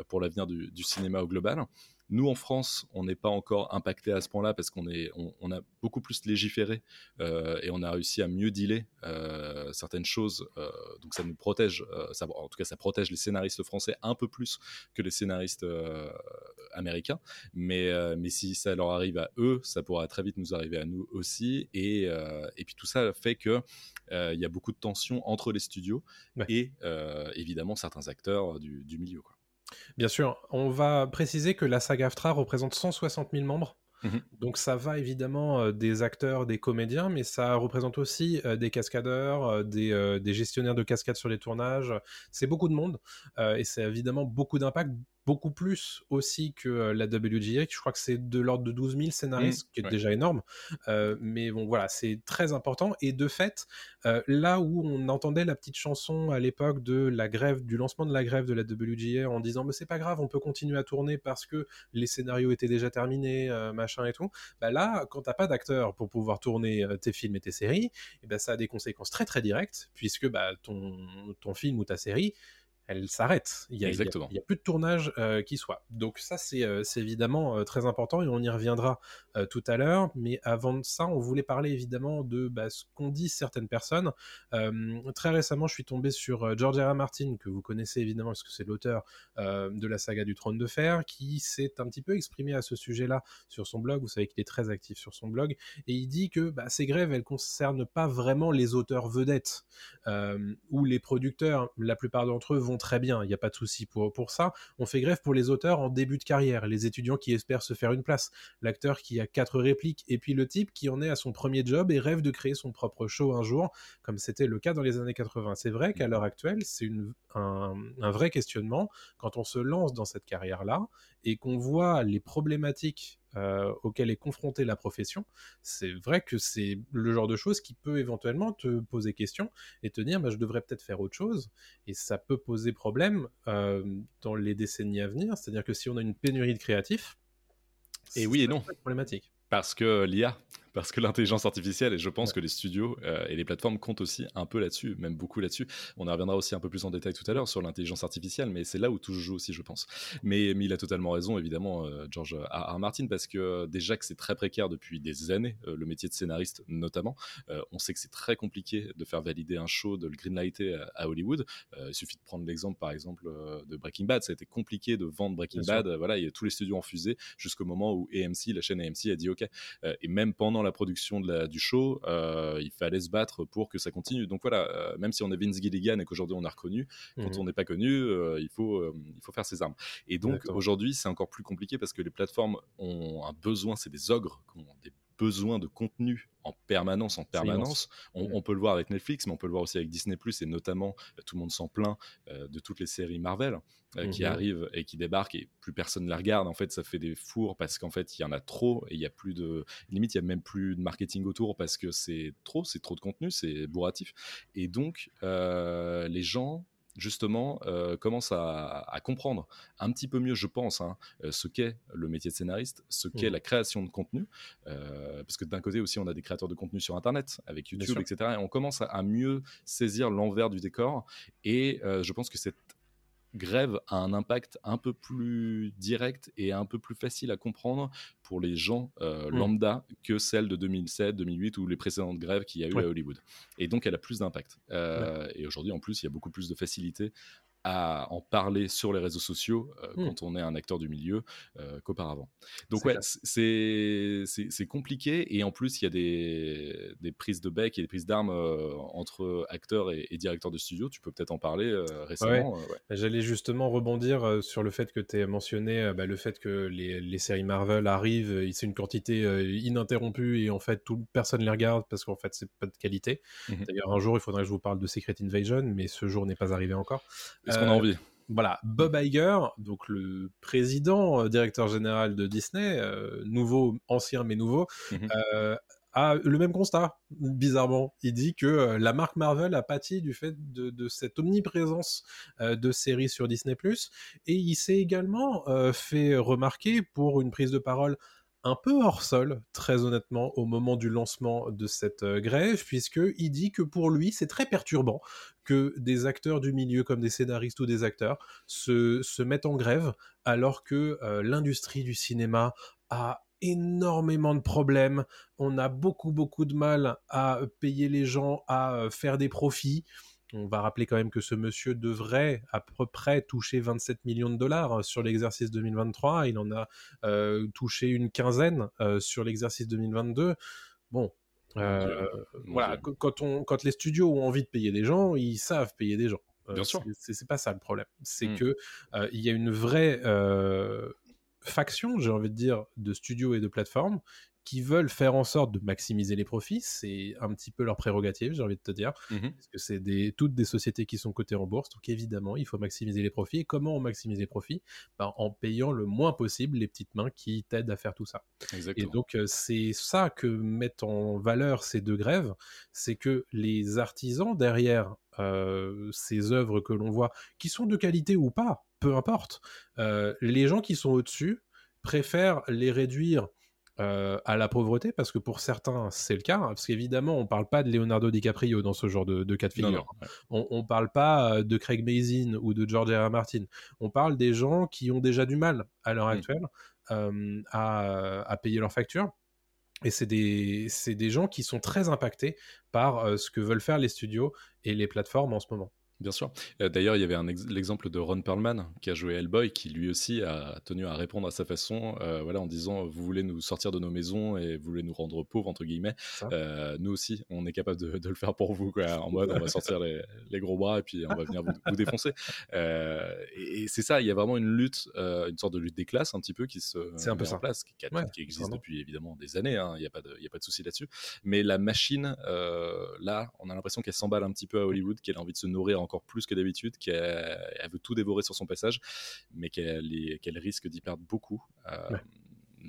pour l'avenir du, du, cinéma au global. Nous, en France, on n'est pas encore impacté à ce point-là parce qu'on est, on, a beaucoup plus légiféré euh, et on a réussi à mieux dealer euh, certaines choses. Euh, donc, ça nous protège, ça, en tout cas, ça protège les scénaristes français un peu plus que les scénaristes américains. Mais, mais si ça leur arrive à eux, ça pourra très vite nous arriver à nous aussi. Et, et puis, tout ça fait que il y a beaucoup de tensions entre les studios et évidemment certains acteurs du, du milieu. Quoi. Bien sûr, on va préciser que la saga AFTRA représente 160 000 membres. Mmh Donc ça va évidemment euh, des acteurs, des comédiens, mais ça représente aussi euh, des cascadeurs, euh, des, des, gestionnaires de cascades sur les tournages. C'est beaucoup de monde et c'est évidemment beaucoup d'impact, beaucoup plus aussi que euh, la WGA, je crois que c'est de l'ordre de 12 000 scénaristes, mmh, qui est déjà énorme. Euh, mais bon, voilà, c'est très important. Et de fait, euh, là où on entendait la petite chanson à l'époque de la grève, du lancement de la grève de la WGA en disant, mais c'est pas grave, on peut continuer à tourner parce que les scénarios étaient déjà terminés, machin et tout. Bah là, quand t'as pas d'acteurs pour pouvoir tourner tes films et tes séries, et eh ben ça a des conséquences très très directes, puisque bah, ton, ton film ou ta série, elle s'arrête. Il n'y a, a, plus de tournage euh, qui soit. Donc ça, c'est euh, évidemment euh, très important et on y reviendra tout à l'heure. Mais avant ça, on voulait parler évidemment de bah, ce qu'ont dit certaines personnes. très récemment, je suis tombé sur George R. Martin, que vous connaissez évidemment parce que c'est l'auteur de la saga du Trône de Fer, qui s'est un petit peu exprimé à ce sujet-là sur son blog. Vous savez qu'il est très actif sur son blog. Et il dit que bah, ces grèves, elles ne concernent pas vraiment les auteurs vedettes ou les producteurs. La plupart d'entre eux vont très bien, il n'y a pas de souci pour, pour ça. On fait grève pour les auteurs en début de carrière, les étudiants qui espèrent se faire une place, l'acteur qui a quatre répliques, et puis le type qui en est à son premier job et rêve de créer son propre show un jour, comme c'était le cas dans les années 80. C'est vrai qu'à l'heure actuelle, c'est un, un vrai questionnement quand on se lance dans cette carrière-là et qu'on voit les problématiques euh, auquel est confrontée la profession, c'est vrai que c'est le genre de choses qui peut éventuellement te poser question et te dire bah, je devrais peut-être faire autre chose. Et ça peut poser problème euh, dans les décennies à venir. C'est-à-dire que si on a une pénurie de créatifs, Et oui et non. Problématique. Parce que l'IA, parce que l'intelligence artificielle, et je pense que les studios euh, et les plateformes comptent aussi un peu là-dessus, même beaucoup là-dessus. On y reviendra aussi un peu plus en détail tout à l'heure sur l'intelligence artificielle, mais c'est là où tout joue aussi, je pense. Mais, mais il a totalement raison, évidemment, euh, George R. R. Martin, parce que euh, déjà que c'est très précaire depuis des années, le métier de scénariste notamment. on sait que c'est très compliqué de faire valider un show, de le greenlighter à, à Hollywood. il suffit de prendre l'exemple, par exemple, de Breaking Bad. Ça a été compliqué de vendre Breaking Bien Bad. Voilà, il y a tous les studios en fusée jusqu'au moment où AMC, la chaîne AMC, a dit OK. et même pendant la production de la du show, euh, il fallait se battre pour que ça continue. Donc voilà, euh, même si on est Vince Gilligan et qu'aujourd'hui on a reconnu, quand Mhm. on n'est pas connu, euh, il, faut, il faut faire ses armes. Et donc aujourd'hui, c'est encore plus compliqué parce que les plateformes ont un besoin, c'est des ogres des besoins de contenu en permanence, en permanence. On, on peut le voir avec Netflix, mais on peut le voir aussi avec Disney+, et notamment, euh, tout le monde s'en plaint, euh, de toutes les séries Marvel euh, qui Mhm. arrivent et qui débarquent et plus personne ne les regarde. En fait, ça fait des fours parce qu'en fait, il y en a trop et il y a plus de limite, il y a même plus de marketing autour parce que c'est trop, c'est trop de contenu, c'est bourratif. Et donc, euh, les gens justement euh, commencent à, à comprendre un petit peu mieux, je pense, hein, euh, ce qu'est le métier de scénariste, ce qu'est Mhm. la création de contenu, euh, parce que d'un côté aussi, on a des créateurs de contenu sur Internet, avec YouTube, etc. Et on commence à, à mieux saisir l'envers du décor. Et je pense que cette grève a un impact un peu plus direct et un peu plus facile à comprendre pour les gens euh, Mm. lambda que celle de 2007, 2008 ou les précédentes grèves qu'il y a eu Ouais. à Hollywood. Et donc, elle a plus d'impact. Euh, Et aujourd'hui, en plus, il y a beaucoup plus de facilité à en parler sur les réseaux sociaux euh, Mm. quand on est un acteur du milieu euh, qu'auparavant. Donc ouais, c'est compliqué et en plus il y a des, des prises de bec et des prises d'armes euh, entre acteurs et, et directeurs de studio. Tu peux peut-être en parler récemment. ouais. J'allais justement rebondir sur le fait que tu as mentionné bah, le fait que les, les séries Marvel arrivent, c'est une quantité ininterrompue et en fait tout, personne les regarde parce qu'en fait c'est pas de qualité. Mhm. D'ailleurs un jour il faudrait que je vous parle de Secret Invasion, mais ce jour n'est pas arrivé encore. Est-ce qu'on a Euh, envie Voilà, Bob Iger, donc le président, euh, directeur général de Disney, euh, nouveau, ancien mais nouveau, Mhm. euh, a le même constat, bizarrement. Il dit que la marque Marvel a pâti du fait de, de cette omniprésence de séries sur Disney+, et il s'est également fait remarquer pour une prise de parole un peu hors sol, très honnêtement, au moment du lancement de cette grève, puisqu'il dit que pour lui, c'est très perturbant que des acteurs du milieu, comme des scénaristes ou des acteurs, se, se mettent en grève, alors que euh, l'industrie du cinéma a énormément de problèmes, on a beaucoup beaucoup de mal à payer les gens, à euh, faire des profits. On va rappeler quand même que ce monsieur devrait à peu près toucher 27 millions de dollars hein, sur l'exercice 2023. Il en a euh, touché une quinzaine sur l'exercice 2022. Bon, euh. Mon voilà, Dieu. qu- quand, on, quand les studios ont envie de payer des gens, ils savent payer des gens. Euh, Bien sûr. c'est- pas ça le problème. C'est Mm. que euh, il y a une vraie euh, faction, j'ai envie de dire, de studios et de plateformes qui veulent faire en sorte de maximiser les profits. C'est un petit peu leur prérogative, j'ai envie de te dire Mhm. parce que c'est des, toutes des sociétés qui sont cotées en bourse, donc évidemment, il faut maximiser les profits. Et comment on maximise les profits? Ben, En payant le moins possible les petites mains qui t'aident à faire tout ça. Et donc, euh, c'est ça que mettent en valeur ces deux grèves, c'est que les artisans derrière euh, ces œuvres que l'on voit, qui sont de qualité ou pas, peu importe, euh, les gens qui sont au-dessus préfèrent les réduire euh, à la pauvreté, parce que pour certains, c'est le cas, hein, parce qu'évidemment, on parle pas de Leonardo DiCaprio dans ce genre de, de cas de figure. non, ouais. On, on parle pas euh, de Craig Mazin ou de George R. R. Martin. On parle des gens qui ont déjà du mal à l'heure Mm. actuelle euh, à, à payer leurs factures. Et c'est des, des gens qui sont très impactés par euh, ce que veulent faire les studios et les plateformes en ce moment. Bien sûr. Euh, D'ailleurs, il y avait l'exemple de Ron Perlman qui a joué Hellboy, qui lui aussi a tenu à répondre à sa façon, euh, voilà, en disant vous voulez nous sortir de nos maisons et vous voulez nous rendre pauvres entre guillemets. Euh, nous aussi, on est capable de, de le faire pour vous, quoi, en mode on va sortir les, les gros bras et puis on va venir vous, vous défoncer. Et et c'est ça, il y a vraiment une lutte, une sorte de lutte des classes un petit peu qui se C'est un peu met en ça. place, qui, qui Ouais, qui existe vraiment. depuis évidemment des années. hein, Il n'y a pas de, y a pas de souci là-dessus. Mais la machine, là, on a l'impression qu'elle s'emballe un petit peu à Hollywood, qu'elle a envie de se nourrir encore plus que d'habitude, qu'elle elle veut tout dévorer sur son passage, mais qu'elle risque d'y perdre beaucoup. Euh, Ouais.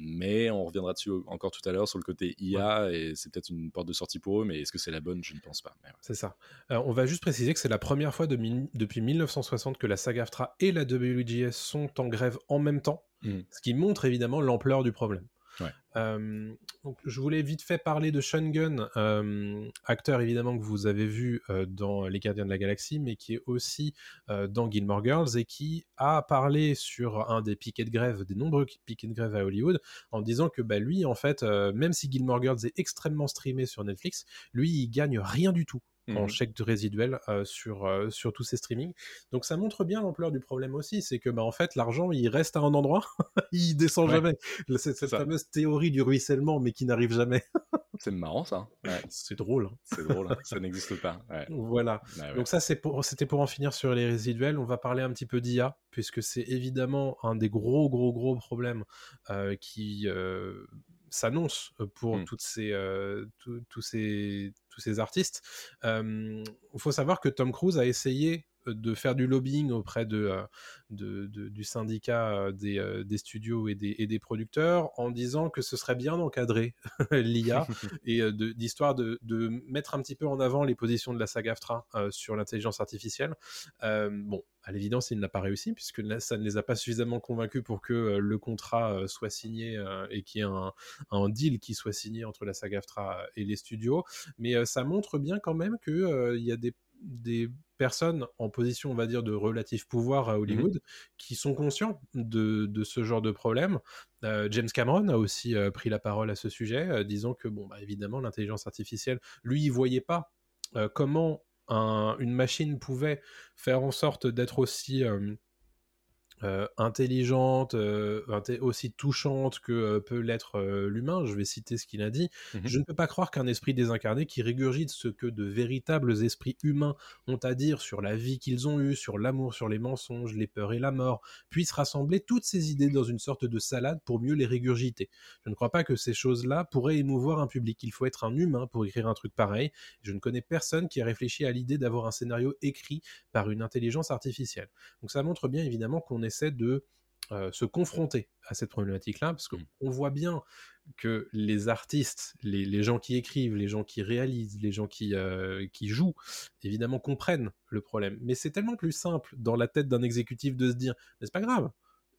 Mais on reviendra dessus encore tout à l'heure sur le côté IA, et c'est peut-être une porte de sortie pour eux, mais est-ce que c'est la bonne? Je ne pense pas. Ouais. C'est ça. Alors, on va juste préciser que c'est la première fois de depuis 1960 que la SAG-AFTRA et la WGS sont en grève en même temps. Mmh. Ce qui montre évidemment l'ampleur du problème. Euh, donc, je voulais vite fait parler de Sean Gunn, euh, acteur évidemment que vous avez vu euh, dans Les Gardiens de la Galaxie, mais qui est aussi dans Gilmore Girls et qui a parlé sur un des piquets de grève, des nombreux piquets de grève à Hollywood, en disant que bah, lui, en fait, même si Gilmore Girls est extrêmement streamé sur Netflix, lui, il gagne rien du tout en Mhm. chèque de résiduel euh, sur, euh, sur tous ces streamings. Donc ça montre bien l'ampleur du problème aussi, c'est que bah, en fait l'argent il reste à un endroit, il descend Ouais. jamais. Le- Cette, ça. fameuse théorie du ruissellement mais qui n'arrive jamais. C'est marrant ça. Ouais, C'est drôle. hein. c'est drôle, hein. ça n'existe pas. Ouais. Voilà. Ouais. Donc ça c'est pour, c'était pour en finir sur les résiduels. On va parler un petit peu d'IA puisque c'est évidemment un des gros gros gros problèmes euh, qui s'annonce pour Mm. toutes ces, euh, ces ces artistes. Il faut savoir que Tom Cruise a essayé de faire du lobbying auprès de, euh, de- de- du syndicat euh, des, euh, des studios et des, et des producteurs en disant que ce serait bien d'encadrer l'IA et euh, de- d'histoire de, de mettre un petit peu en avant les positions de la SAG-AFTRA euh, sur l'intelligence artificielle. Euh, bon, à l'évidence, il n'a pas réussi puisque ça ne les a pas suffisamment convaincus pour que euh, le contrat euh, soit signé euh, et qu'il y ait un, un deal qui soit signé entre la SAG-AFTRA et les studios. Mais euh, ça montre bien quand même qu'il il y a des, des personnes en position, on va dire, de relatif pouvoir à Hollywood qui sont conscients de, de ce genre de problème. Euh, James Cameron a aussi euh, pris la parole à ce sujet, euh, disant que, bon, bah, évidemment, l'intelligence artificielle, lui, il voyait pas comment un- une machine pouvait faire en sorte d'être aussi euh, intelligente, euh, aussi touchante que euh, peut l'être l'humain. Je vais citer ce qu'il a dit. Mhm. Je ne peux pas croire qu'un esprit désincarné qui régurgite ce que de véritables esprits humains ont à dire sur la vie qu'ils ont eue, sur l'amour, sur les mensonges, les peurs et la mort, puisse rassembler toutes ces idées dans une sorte de salade pour mieux les régurgiter. Je ne crois pas que ces choses-là pourraient émouvoir un public. Il faut être un humain pour écrire un truc pareil. Je ne connais personne qui a réfléchi à l'idée d'avoir un scénario écrit par une intelligence artificielle. Donc ça montre bien évidemment qu'on essaie de euh, se confronter à cette problématique-là, parce Mm. qu'on voit bien que les artistes, les, les gens qui écrivent, les gens qui réalisent, les gens qui, euh, qui jouent, évidemment comprennent le problème. Mais c'est tellement plus simple dans la tête d'un exécutif de se dire, mais c'est pas grave,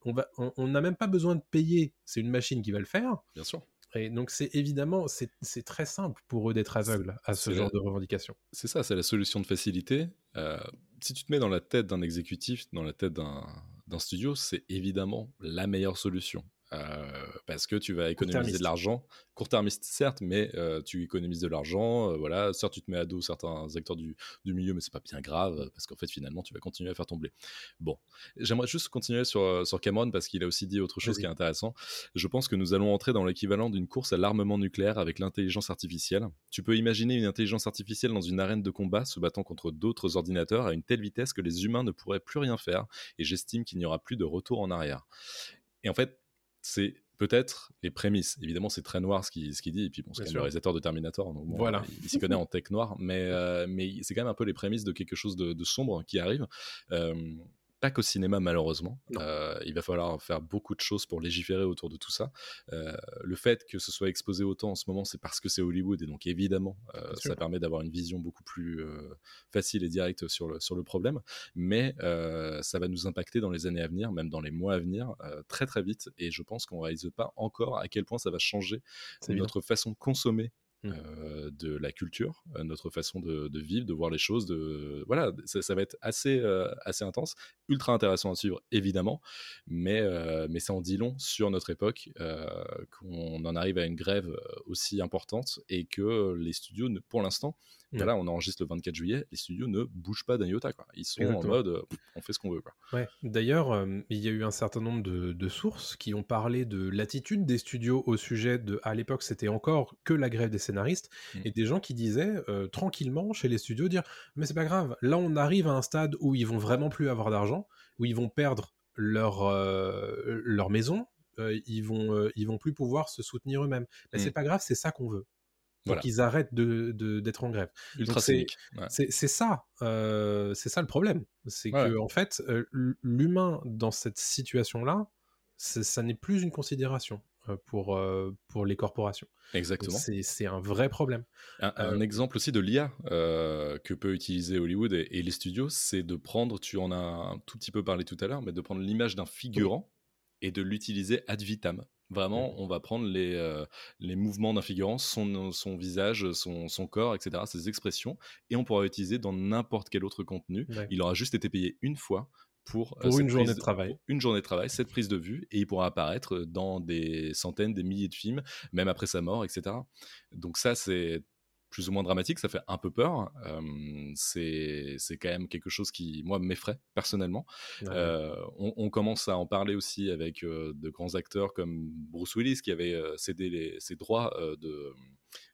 on va- on on n'a même pas besoin de payer, c'est une machine qui va le faire. Bien sûr. Et donc c'est évidemment, c'est très simple pour eux d'être aveugles à ce genre la- de revendication. C'est ça, c'est la solution de facilité. Euh, si tu te mets dans la tête d'un exécutif, dans la tête d'un d'un studio, c'est évidemment la meilleure solution. Euh, parce que tu vas économiser de l'argent, court-termiste certes, mais euh, tu économises de l'argent. euh, voilà, certes tu te mets à dos certains acteurs du, du milieu, mais c'est pas bien grave euh, parce qu'en fait finalement tu vas continuer à faire ton blé. Bon, j'aimerais juste continuer sur, sur Cameron parce qu'il a aussi dit autre chose qui est intéressant. Je pense que nous allons entrer dans l'équivalent d'une course à l'armement nucléaire avec l'intelligence artificielle. Tu peux imaginer une intelligence artificielle dans une arène de combat se battant contre d'autres ordinateurs à une telle vitesse que les humains ne pourraient plus rien faire et j'estime qu'il n'y aura plus de retour en arrière. Et en fait, c'est peut-être les prémices. Évidemment, c'est très noir ce qu'il ce dit, et puis bon, c'est le réalisateur de Terminator, donc bon, Voilà. il, il s'y connaît en tech noir, mais, euh, mais c'est quand même un peu les prémices de quelque chose de, de sombre qui arrive. Euh, pas qu'au cinéma, malheureusement. Euh, il va falloir faire beaucoup de choses pour légiférer autour de tout ça. Euh, le fait que ce soit exposé autant en ce moment, c'est parce que c'est Hollywood, et donc évidemment, euh, ça permet d'avoir une vision beaucoup plus facile et directe sur le, sur le problème. Mais ça va nous impacter dans les années à venir, même dans les mois à venir, très très vite. Et je pense qu'on ne réalise pas encore à quel point ça va changer notre façon de consommer Mm. euh, de la culture, euh, notre façon de, vivre, de voir les choses. De voilà, ça, va être assez euh, assez intense, ultra intéressant à suivre évidemment, mais mais ça en dit long sur notre époque qu'on en arrive à une grève aussi importante et que les studios, pour l'instant, Mm. voilà, on enregistre le 24 juillet, les studios ne bougent pas d'un iota quoi. Ils sont Exactement. en mode, euh, on fait ce qu'on veut quoi. Ouais. D'ailleurs, euh, il y a eu un certain nombre de, de sources qui ont parlé de l'attitude des studios au sujet de. À l'époque, c'était encore que la grève des scénaristes, Mm. et des gens qui disaient euh, tranquillement chez les studios dire Mais c'est pas grave, là on arrive à un stade où ils vont vraiment plus avoir d'argent, où ils vont perdre leur, euh, leur maison, euh, ils, vont, euh, ils vont plus pouvoir se soutenir eux-mêmes. Mais Mm. c'est pas grave, c'est ça qu'on veut. Donc Voilà. ils arrêtent de- de- d'être en grève. Donc, c'est-. Ouais. Ça, euh, c'est ça le problème. C'est Ouais. que en fait, euh, l'humain dans cette situation-là, ça n'est plus une considération euh, pour euh, pour les corporations. Donc, Exactement. C'est c'est un vrai problème. Un, un Euh, exemple aussi de l'IA euh, que peut utiliser Hollywood et, et les studios, c'est de prendre, tu en as un tout petit peu parlé tout à l'heure, mais de prendre l'image d'un figurant et de l'utiliser ad vitam. Vraiment, on va prendre les, euh, les mouvements d'un figurant, son, son visage, son, son corps, etc., ses expressions, et on pourra l'utiliser dans n'importe quel autre contenu. Ouais. Il aura juste été payé une fois pour, euh, Pour une journée de travail. Une journée de travail, cette prise de vue, et il pourra apparaître dans des centaines, des milliers de films, même après sa mort, etc. Donc ça, c'est plus ou moins dramatique, ça fait un peu peur. Euh, c'est quand même quelque chose qui, moi, m'effraie personnellement. Ouais. Euh, on, on commence à en parler aussi avec euh, de grands acteurs comme Bruce Willis qui avait cédé les- ses droits de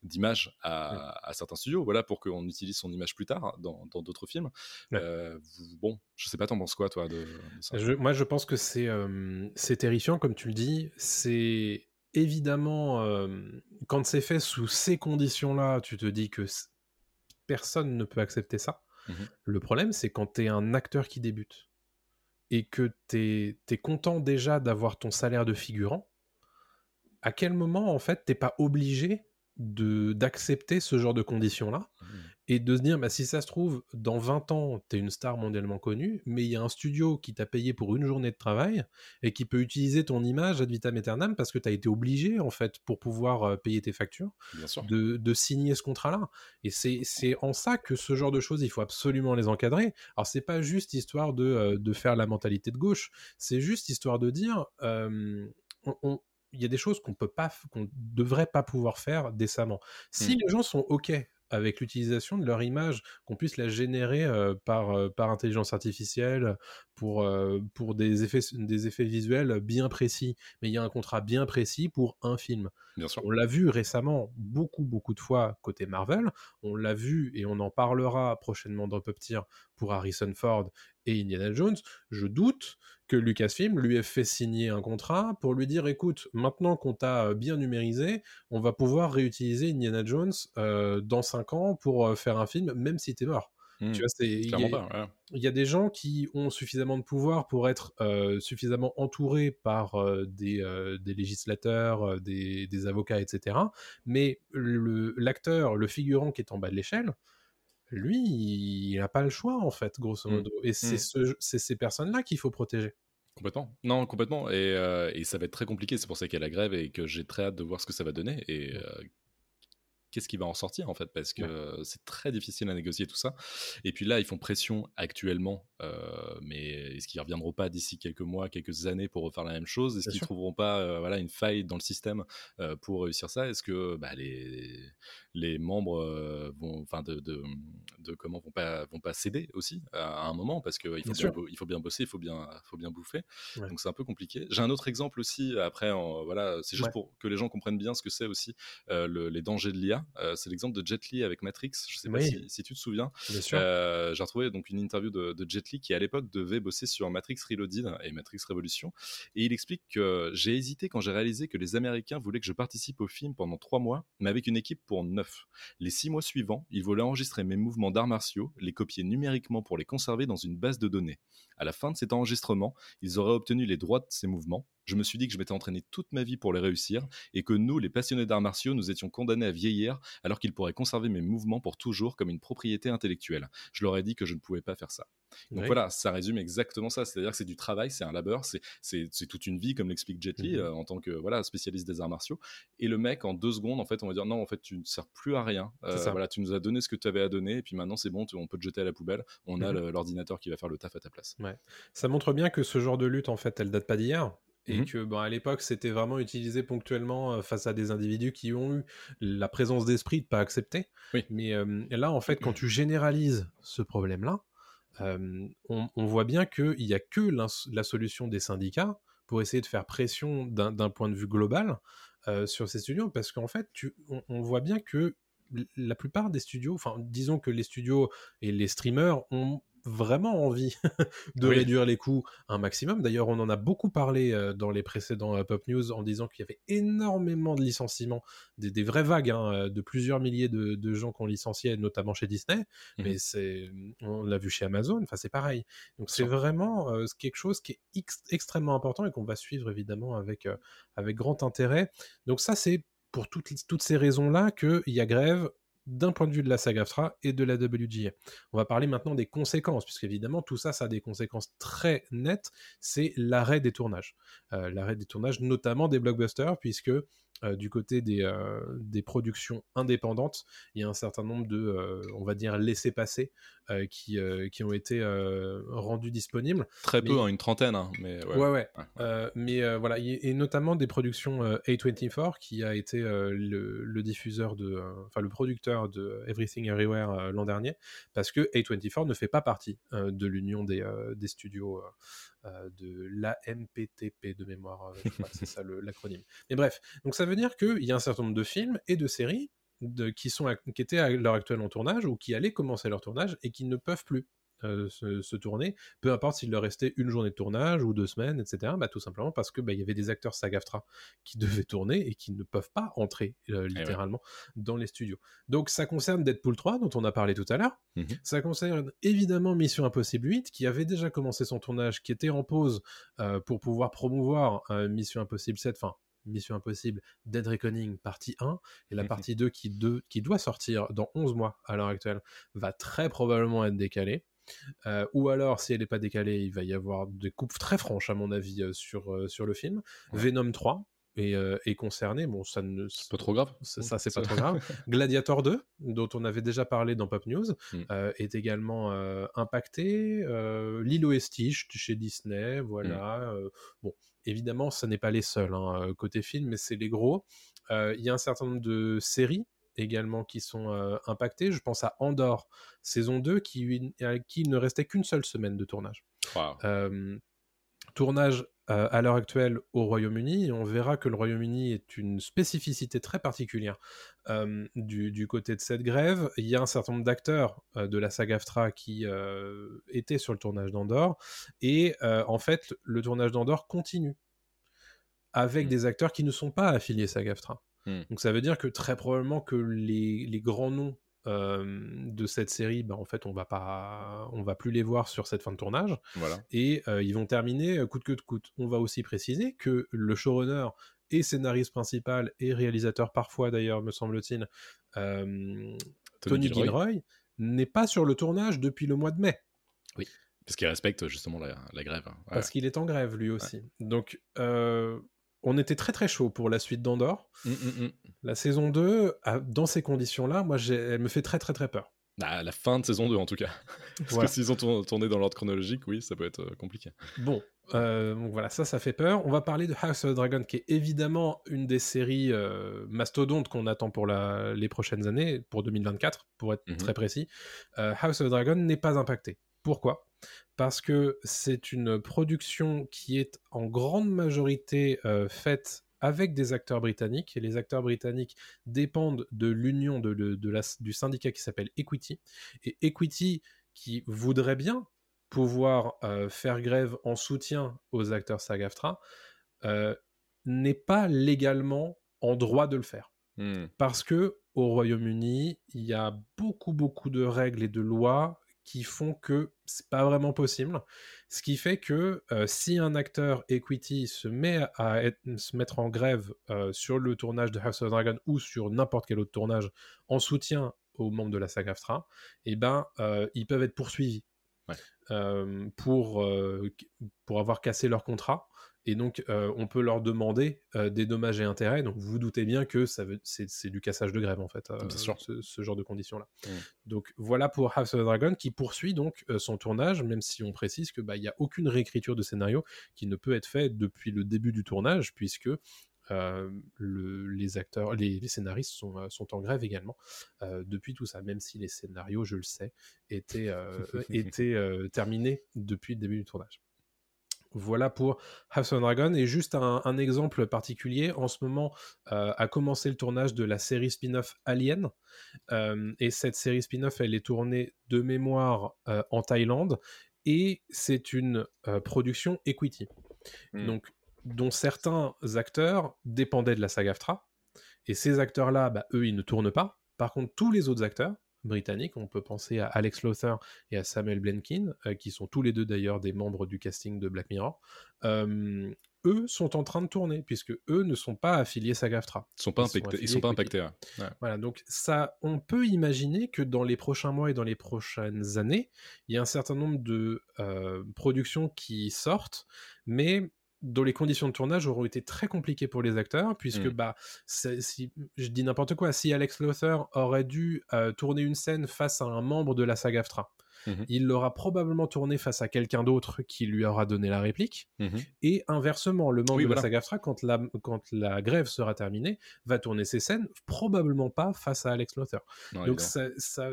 d'image à, à certains studios, voilà, pour qu'on utilise son image plus tard dans d'autres films. Ouais. Euh, bon, je sais pas, t'en penses quoi, toi, de, de ça? Je- moi, je pense que c'est euh, c'est terrifiant, comme tu le dis. C'est évidemment, euh, quand c'est fait sous ces conditions-là, tu te dis que personne ne peut accepter ça. Mhm. Le problème, c'est quand tu es un acteur qui débute et que tu es, content déjà d'avoir ton salaire de figurant, à quel moment, en fait, t'es pas obligé de d'accepter ce genre de conditions-là? Mhm. Et de se dire, bah, si ça se trouve, dans 20 ans, tu es une star mondialement connue, mais il y a un studio qui t'a payé pour une journée de travail et qui peut utiliser ton image ad vitam aeternam parce que tu as été obligé, en fait, pour pouvoir payer tes factures, de, de signer ce contrat-là. Et c'est en ça que ce genre de choses, il faut absolument les encadrer. Alors, c'est pas juste histoire de, euh, de faire la mentalité de gauche, c'est juste histoire de dire, euh, on- on- il y a des choses qu'on peut pas, qu'on devrait pas pouvoir faire décemment. Si Mm. les gens sont ok avec l'utilisation de leur image, qu'on puisse la générer euh, par, euh, par intelligence artificielle pour, euh, pour des, effets, des effets visuels bien précis, mais il y a un contrat bien précis pour un film. Bien sûr. On l'a vu récemment beaucoup, beaucoup de fois côté Marvel. On l'a vu et on en parlera prochainement dans Puppeteer pour Harrison Ford et Indiana Jones. Je doute que Lucasfilm lui ait fait signer un contrat pour lui dire écoute, maintenant qu'on t'a euh, bien numérisé, on va pouvoir réutiliser Indiana Jones euh, dans 5 ans pour euh, faire un film, même si t'es mort. Tu vois, c'est il y a- ouais. y des gens qui ont suffisamment de pouvoir pour être euh, suffisamment entourés par euh, des, euh, des législateurs, des, des avocats, etc. Mais le- l'acteur, le, figurant qui est en bas de l'échelle, lui, il n'a pas le choix, en fait, grosso Mm. modo. Et c'est Mm. ce- c'est ces personnes-là qu'il faut protéger. Complètement. Non, complètement. Et, euh, et ça va être très compliqué. C'est pour ça qu'il y a la grève et que j'ai très hâte de voir ce que ça va donner. Et euh, qu'est-ce qui va en sortir, en fait, parce que c'est très difficile à négocier tout ça. Et puis là, ils font pression actuellement, euh, mais est-ce qu'ils ne reviendront pas d'ici quelques mois, quelques années pour refaire la même chose? Est-ce qu'ils sûr. trouveront pas euh, voilà, une faille dans le système euh, pour réussir ça? Est-ce que bah, les, les membres vont, enfin, de, de, de comment vont pas, vont pas céder aussi à, à un moment? Parce qu'il faut, Bien il faut bien bosser, il faut bien, faut bien bouffer. Ouais. Donc c'est un peu compliqué. J'ai un autre exemple aussi. Après, en- voilà, c'est juste Ouais. pour que les gens comprennent bien ce que c'est aussi le- les dangers de l'IA. C'est l'exemple de Jet Li avec Matrix. Je sais pas si, si tu te souviens. Bien sûr. J'ai retrouvé donc une interview de, de Jet Qui à l'époque devait bosser sur Matrix Reloaded et Matrix Revolution. Et il explique que j'ai hésité quand j'ai réalisé que les Américains voulaient que je participe au film pendant trois mois, mais avec une équipe pour neuf. Les six mois suivants, ils voulaient enregistrer mes mouvements d'arts martiaux, les copier numériquement pour les conserver dans une base de données. À la fin de cet enregistrement, ils auraient obtenu les droits de ces mouvements. Je me suis dit que je m'étais entraîné toute ma vie pour les réussir et que nous, les passionnés d'arts martiaux, nous étions condamnés à vieillir alors qu'ils pourraient conserver mes mouvements pour toujours comme une propriété intellectuelle. Je leur ai dit que je ne pouvais pas faire ça. Donc Oui. voilà, ça résume exactement ça. C'est-à-dire que c'est du travail, c'est un labeur, c'est- c'est c'est toute une vie, comme l'explique Jet Li, Mhm. euh, en tant que voilà, spécialiste des arts martiaux. Et le mec, en deux secondes, en fait, on va dire non, en fait, tu ne sers plus à rien. Euh, voilà, tu nous as donné ce que tu avais à donner, et puis maintenant, c'est bon, tu- on peut te jeter à la poubelle. On a le- l'ordinateur qui va faire le taf à ta place. Ça montre bien que ce genre de lutte, en fait, elle date pas d'hier. Et Mhm. que, bon, à l'époque, c'était vraiment utilisé ponctuellement euh, face à des individus qui ont eu la présence d'esprit de pas accepter. Oui. Mais euh, là, en fait, quand tu généralises ce problème-là, euh, on, on voit bien qu'il n'y a que la solution des syndicats pour essayer de faire pression d'un point de vue global euh, sur ces studios, parce qu'en fait, tu, on, on voit bien que la plupart des studios, enfin, disons que les studios et les streamers ont vraiment envie de Oui. réduire les coûts un maximum. D'ailleurs, on en a beaucoup parlé euh, dans les précédents euh, Pop News en disant qu'il y avait énormément de licenciements, des, des vraies vagues hein, euh, de plusieurs milliers de, de gens qu'on licenciait, notamment chez Disney. Mhm. Mais c'est, on l'a vu chez Amazon. Enfin, c'est pareil. Donc, c'est vraiment euh, quelque chose qui est ex- extrêmement important et qu'on va suivre évidemment avec avec grand intérêt. Donc ça, c'est pour toutes toutes ces raisons-là qu'il y a grève d'un point de vue de la SAG-AFTRA et de la WGA. On va parler maintenant des conséquences, puisque évidemment tout ça, ça a des conséquences très nettes. C'est l'arrêt des tournages, euh, l'arrêt des tournages, notamment des blockbusters, puisque euh, du côté des, euh, des, productions indépendantes, il y a un certain nombre de, on va dire, laissés-passer qui, qui ont été rendus disponibles. Très peu, hein, une trentaine, hein, mais ouais. Ouais, ouais. mais voilà, et notamment des productions A24, qui a été le, le, diffuseur de, enfin le producteur de Everything Everywhere l'an dernier, parce que A24 ne fait pas partie de l'union des, des studios euh, de l'AMPTP de mémoire, euh, c'est ça l'acronyme. Mais bref, donc ça veut dire qu'il y a un certain nombre de films et de séries de, qui, sont qui étaient à l'heure actuelle en tournage ou qui allaient commencer leur tournage et qui ne peuvent plus. Euh, se, tourner, peu importe s'il leur restait une journée de tournage ou deux semaines, etc. Bah, tout simplement parce que bah, il y avait des acteurs SAG-AFTRA qui devaient tourner et qui ne peuvent pas entrer euh, eh littéralement dans les studios. Donc ça concerne Deadpool 3 dont on a parlé tout à l'heure. Mmh ça concerne évidemment Mission Impossible 8 qui avait déjà commencé son tournage, qui était en pause euh, pour pouvoir promouvoir Mission Impossible 7, enfin Mission Impossible Dead Reckoning partie 1 et la mmh partie 2 qui, 2 qui doit sortir dans 11 mois à l'heure actuelle va très probablement être décalée. Euh, ou alors, si elle n'est pas décalée, il va y avoir des coupes très franches, à mon avis, euh, sur, euh, sur le film. Venom 3, est, concerné. Bon, ça ne. C'est pas trop grave. Ça, c'est pas trop grave. Gladiator 2, dont on avait déjà parlé dans Pop News, mmh. est également impacté. Lilo et Stitch chez Disney, voilà. Mmh. bon, évidemment, ce n'est pas les seuls hein, côté film, mais c'est les gros. Il y a un certain nombre de séries également qui sont euh, impactés. Je pense à Andorre, saison 2, qui, à qui il ne restait qu'une seule semaine de tournage. tournage euh, à l'heure actuelle au Royaume-Uni, on verra que le Royaume-Uni est une spécificité très particulière du, côté de cette grève. Il y a un certain nombre d'acteurs euh, de la saga AFTRA qui étaient sur le tournage d'Andorre, et en fait, le tournage d'Andorre continue avec mmh. des acteurs qui ne sont pas affiliés SAG-AFTRA. Hmm. Donc ça veut dire que très probablement que les, les grands noms de cette série, bah, en fait, on va pas, on va plus les voir sur cette fin de tournage. Voilà. Et ils vont terminer coûte que coûte. On va aussi préciser que le showrunner et scénariste principal et réalisateur parfois d'ailleurs, me semble-t-il, Tony, Tony Gilroy, n'est pas sur le tournage depuis le mois de mai. Oui. Parce qu'il respecte justement la, la grève. Hein. Parce qu'il est en grève lui aussi. Donc on était très très chaud pour la suite d'Andorre. Mm, mm, mm. La saison 2, dans ces conditions-là, moi, elle me fait très très très peur. Bah, la fin de saison 2 en tout cas. Parce que s'ils ont tourné dans l'ordre chronologique, oui, ça peut être euh, compliqué. Bon, euh, donc voilà, ça, ça fait peur. On va parler de House of the Dragon, qui est évidemment une des séries euh, mastodontes qu'on attend pour les prochaines années, pour 2024, pour être très précis. House of the Dragon n'est pas impacté. Pourquoi? Parce que c'est une production qui est en grande majorité euh, faite avec des acteurs britanniques, et les acteurs britanniques dépendent de l'union de, du syndicat qui s'appelle Equity, et Equity qui voudrait bien pouvoir euh, faire grève en soutien aux acteurs SAG-AFTRA, euh, n'est pas légalement en droit de le faire. Hmm. Parce que au Royaume-Uni, il y a beaucoup, beaucoup de règles et de lois qui font que c'est pas vraiment possible. Ce qui fait que euh, si un acteur equity se met à se mettre en grève euh, sur le tournage de House of Dragon ou sur n'importe quel autre tournage en soutien aux membres de la saga AFTRA, eh ben, euh, ils peuvent être poursuivis pour, pour avoir cassé leur contrat et donc, euh, on peut leur demander euh, des dommages et intérêts. Donc, vous vous doutez bien que c'est, du cassage de grève, en fait, euh, ce, genre de conditions-là. Mmh. Donc, voilà pour House of the Dragon qui poursuit donc son tournage, même si on précise qu'il bah, n'y a aucune réécriture de scénario qui ne peut être faite depuis le début du tournage, puisque les acteurs, les, scénaristes sont, sont, en grève également depuis tout ça, même si les scénarios, je le sais, étaient, étaient terminés depuis le début du tournage. Voilà pour House of Dragon. Et juste un, exemple particulier, en ce moment euh, a commencé le tournage de la série spin-off Alien. Euh, et cette série spin-off, elle est tournée de mémoire euh, en Thaïlande. Et c'est une production Equity. Hmm. Donc, dont certains acteurs dépendaient de la saga AFTRA. Et ces acteurs-là, bah, eux, ils ne tournent pas. Par contre, tous les autres acteurs, britanniques. On peut penser à Alex Lothar et à Samuel Blenkin, euh, qui sont tous les deux d'ailleurs des membres du casting de Black Mirror. Eux sont en train de tourner, puisque eux ne sont pas affiliés SAG-AFTRA. Ils sont pas Ils sont impactés. Ils affiliés sont pas impactés. Ouais. Voilà, donc ça, on peut imaginer que dans les prochains mois et dans les prochaines années, il y a un certain nombre de euh, productions qui sortent, mais dont les conditions de tournage auront été très compliquées pour les acteurs, puisque Mm. bah, si, je dis n'importe quoi, si Alex Lothar aurait dû euh, tourner une scène face à un membre de la saga AFTRA, Mhm. il l'aura probablement tourné face à quelqu'un d'autre qui lui aura donné la réplique, Mhm. et inversement, le membre Oui, de voilà. la saga AFTRA, quand la, quand la grève sera terminée, va tourner ses scènes, probablement pas face à Alex Lothar. Non, Donc ça, ça,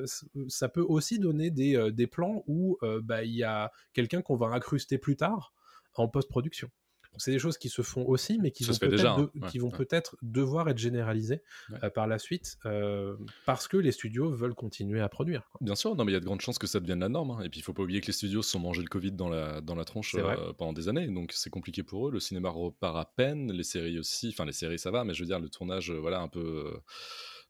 ça peut aussi donner des, euh, des plans où euh, bah, il y a quelqu'un qu'on va incruster plus tard en post-production. Donc, C'est des choses qui se font aussi, mais qui Ça vont peut-être de- hein. Ouais, ouais. peut-être devoir être généralisées Ouais. euh, par la suite, euh, parce que les studios veulent continuer à produire. quoi. Bien sûr, non, mais il y a de grandes chances que ça devienne la norme. hein. Et puis, il faut pas oublier que les studios se sont mangés le Covid dans la, dans la tronche euh, pendant des années. Donc, c'est compliqué pour eux. Le cinéma repart à peine. Les séries aussi. Enfin, les séries, ça va. Mais je veux dire, le tournage, voilà, un peu,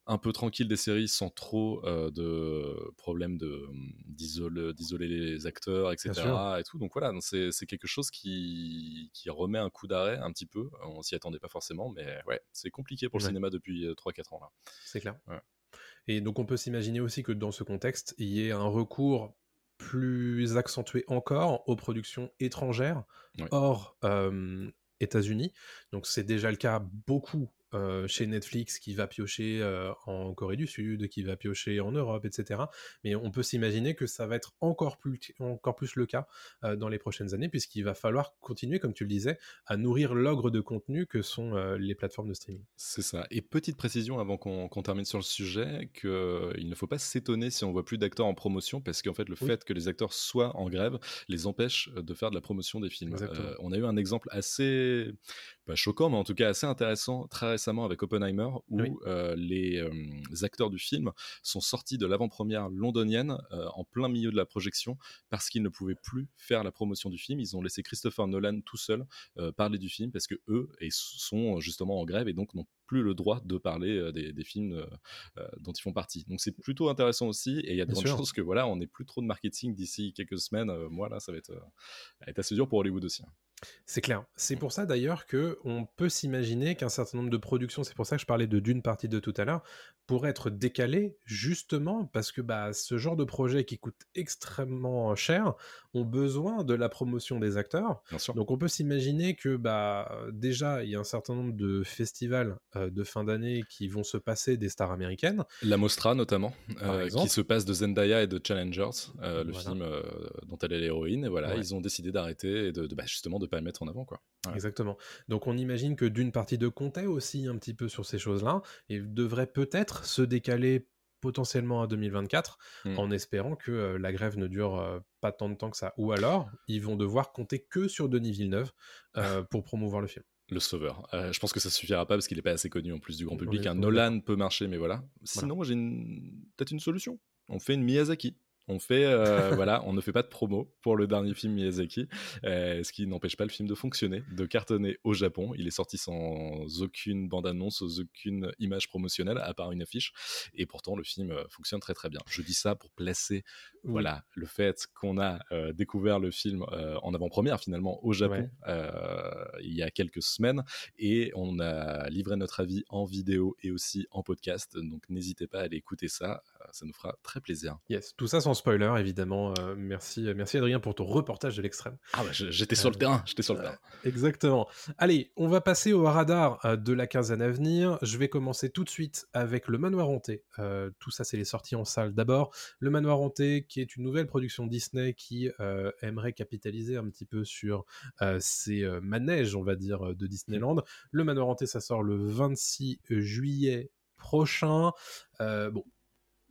un peu tranquille des séries sans trop euh, de problèmes de, d'isole- d'isoler les acteurs, etc. Et tout. Donc, voilà, c'est, quelque chose qui, qui remet un coup d'arrêt un petit peu. On s'y attendait pas forcément. Mais ouais, c'est compliqué pour le Ouais. cinéma depuis euh, 3-4 ans. Là. C'est clair. Ouais. Et donc on peut s'imaginer aussi que dans ce contexte, il y ait un recours plus accentué encore aux productions étrangères hors euh, États-Unis. Donc c'est déjà le cas beaucoup euh, chez Netflix qui va piocher euh, en Corée du Sud, qui va piocher en Europe, etc. Mais on peut s'imaginer que ça va être encore plus, encore plus le cas euh, dans les prochaines années, puisqu'il va falloir continuer, comme tu le disais, à nourrir l'ogre de contenu que sont les plateformes de streaming. C'est ça. Et petite précision avant qu'on qu'on termine sur le sujet, qu'il ne faut pas s'étonner si on voit plus d'acteurs en promotion, parce qu'en fait, le Oui. fait que les acteurs soient en grève les empêche de faire de la promotion des films. On a eu un exemple assez, pas choquant, mais en tout cas assez intéressant très récemment avec Oppenheimer, où Oui. euh, les, euh, acteurs du film sont sortis de l'avant-première londonienne euh, en plein milieu de la projection, parce qu'ils ne pouvaient plus faire la promotion du film. Ils ont laissé Christopher Nolan tout seul parler du film parce que eux et sont justement en grève et donc n'ont plus le droit de parler des, des films dont ils font partie. Donc c'est plutôt intéressant aussi et il y a de grandes chances que voilà, on n'ait plus trop de marketing d'ici quelques semaines. Moi là, ça va être, ça va être assez dur pour Hollywood aussi. hein. C'est clair. C'est pour ça d'ailleurs que on peut s'imaginer qu'un certain nombre de productions, c'est pour ça que je parlais de d'une partie de tout à l'heure, pourraient être décalées justement parce que bah, ce genre de projet qui coûte extrêmement cher ont besoin de la promotion des acteurs. Bien sûr. Donc on peut s'imaginer que bah, déjà il y a un certain nombre de festivals euh, de fin d'année qui vont se passer des stars américaines. La Mostra notamment, euh, qui se passe de Zendaya et de Challengers, euh, le Voilà. film dont elle est l'héroïne. Et voilà, Ouais. ils ont décidé d'arrêter et de, de- bah, justement de pas le mettre en avant quoi. Ouais. Exactement. Donc on imagine que d'une partie de comptait aussi un petit peu sur ces choses-là et devrait peut-être se décaler potentiellement à 2024 Mm. en espérant que euh, la grève ne dure euh, pas tant de temps que ça. Ou alors, ils vont devoir compter que sur Denis Villeneuve euh, pour promouvoir le film. Le sauveur. Euh, je pense que ça suffira pas parce qu'il est pas assez connu en plus du grand public. Un est Nolan peut marcher, mais voilà. Sinon, j'ai une... peut-être une solution. On fait une Miyazaki. On fait, euh, voilà, on ne fait pas de promo pour le dernier film Miyazaki, euh, ce qui n'empêche pas le film de fonctionner, de cartonner au Japon. Il est sorti sans aucune bande-annonce, sans aucune image promotionnelle, à part une affiche. Et pourtant, le film euh, fonctionne très très bien. Je dis ça pour placer, Oui. voilà, le fait qu'on a euh, découvert le film en avant-première finalement au Japon Ouais. il y a quelques semaines et on a livré notre avis en vidéo et aussi en podcast. Donc n'hésitez pas à aller écouter ça, ça nous fera très plaisir. Yes, tout ça sans spoiler, évidemment. Euh, merci, merci Adrien pour ton reportage de l'extrême. Ah bah j'étais sur le Euh, terrain, j'étais sur le euh, terrain. Exactement. Allez, on va passer au radar euh, de la quinzaine à venir. Je vais commencer tout de suite avec Le Manoir Hanté. Euh, tout ça, c'est les sorties en salle. D'abord, Le Manoir Hanté, qui est une nouvelle production Disney qui euh, aimerait capitaliser un petit peu sur euh, ces euh, manèges, on va dire, euh, de Disneyland. Le Manoir Hanté, ça sort le 26 juillet prochain. Euh, bon.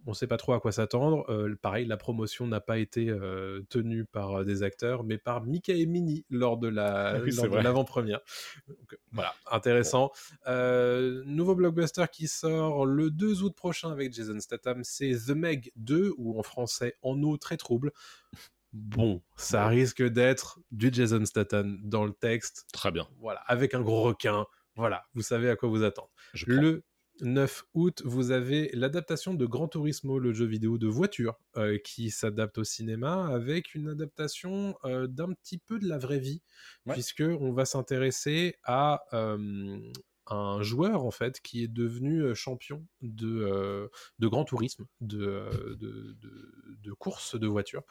On sait pas trop à quoi s'attendre. Euh, pareil, la promotion n'a pas été euh, tenue par euh, des acteurs, mais par Mickey et Minnie lors de la Oui, c'est lors de vrai. l'avant-première. Voilà, intéressant. Euh, nouveau blockbuster qui sort le 2 août prochain avec Jason Statham, c'est The Meg 2 ou en français En eau très trouble. Bon, ça risque d'être du Jason Statham dans le texte. Très bien. Voilà, avec un gros requin. Voilà, vous savez à quoi vous attendre. Je. Le 9 août, vous avez l'adaptation de Gran Turismo, le jeu vidéo de voiture, euh, qui s'adapte au cinéma avec une adaptation euh, d'un petit peu de la vraie vie, Ouais. puisque on va s'intéresser à euh, un joueur en fait qui est devenu champion de, euh, de grand tourisme, de, de, de, de course de voiture.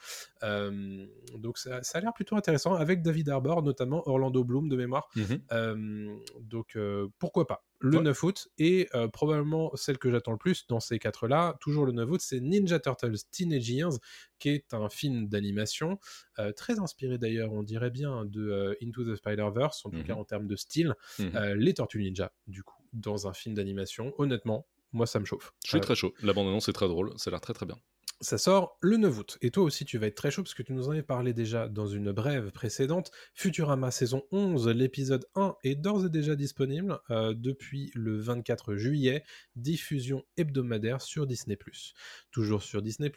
Euh, donc ça, ça a l'air plutôt intéressant avec David Harbour, notamment Orlando Bloom de mémoire. Euh, donc pourquoi pas le Ouais. 9 août et euh, probablement celle que j'attends le plus dans ces quatre là toujours le 9 août c'est Ninja Turtles Teenage Years qui est un film d'animation euh, très inspiré d'ailleurs on dirait bien de euh, Into the Spider-Verse en tout Mhm. cas en termes de style Mhm. Les Tortues Ninja du coup dans un film d'animation honnêtement moi ça me chauffe Je suis très chaud. La bande-annonce est très drôle. Ça a l'air très très bien. Ça sort le 9 août. Et toi aussi, tu vas être très chaud parce que tu nous en avais parlé déjà dans une brève précédente. Futurama saison 11, l'épisode 1 est d'ores et déjà disponible euh, depuis le 24 juillet. Diffusion hebdomadaire sur Disney+. Toujours sur Disney+.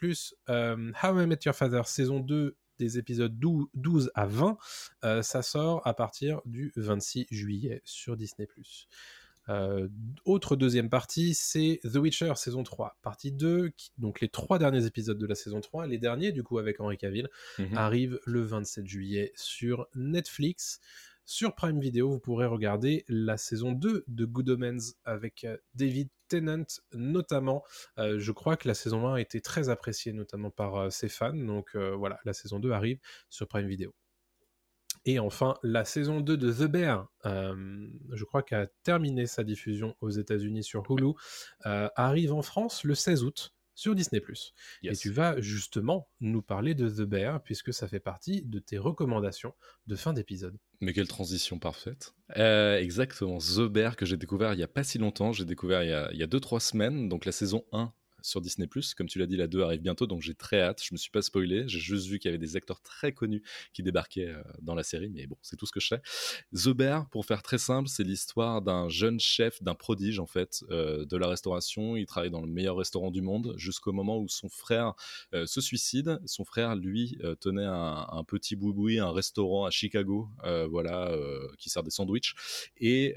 Euh, How I Met Your Father saison 2 des épisodes 12 12 à 20, euh, ça sort à partir du 26 juillet sur Disney+. Euh, autre deuxième partie, c'est The Witcher saison 3, partie 2, qui- donc les trois derniers épisodes de la saison 3, les derniers du coup avec Henri Cavill, Mhm. arrivent le 27 juillet sur Netflix. Sur Prime Video, vous pourrez regarder la saison 2 de Good Omens avec euh, David Tennant notamment. Euh, je crois que la saison 1 a été très appréciée notamment par euh, ses fans, donc voilà, la saison 2 arrive sur Prime Video. Et enfin, la saison 2 de The Bear, euh, je crois qu'elle a terminé sa diffusion aux États-Unis sur Hulu, euh, arrive en France le 16 août sur Disney+. Et tu vas justement nous parler de The Bear, puisque ça fait partie de tes recommandations de fin d'épisode. Mais quelle transition parfaite. Euh, exactement, The Bear que j'ai découvert il n'y a pas si longtemps. J'ai découvert il y a- il y a 2-3 semaines, donc la saison 1 sur Disney+. Comme tu l'as dit, la 2 arrive bientôt, donc j'ai très hâte. Je me suis pas spoilé, j'ai juste vu qu'il y avait des acteurs très connus qui débarquaient euh, dans la série, mais bon, c'est tout ce que je sais. The Bear, pour faire très simple, c'est l'histoire d'un jeune chef, d'un prodige en fait, euh, de la restauration. Il travaille dans le meilleur restaurant du monde jusqu'au moment où son frère euh, se suicide. Son frère, lui, tenait un, petit boui un restaurant à Chicago, voilà, qui sert des sandwichs. Et,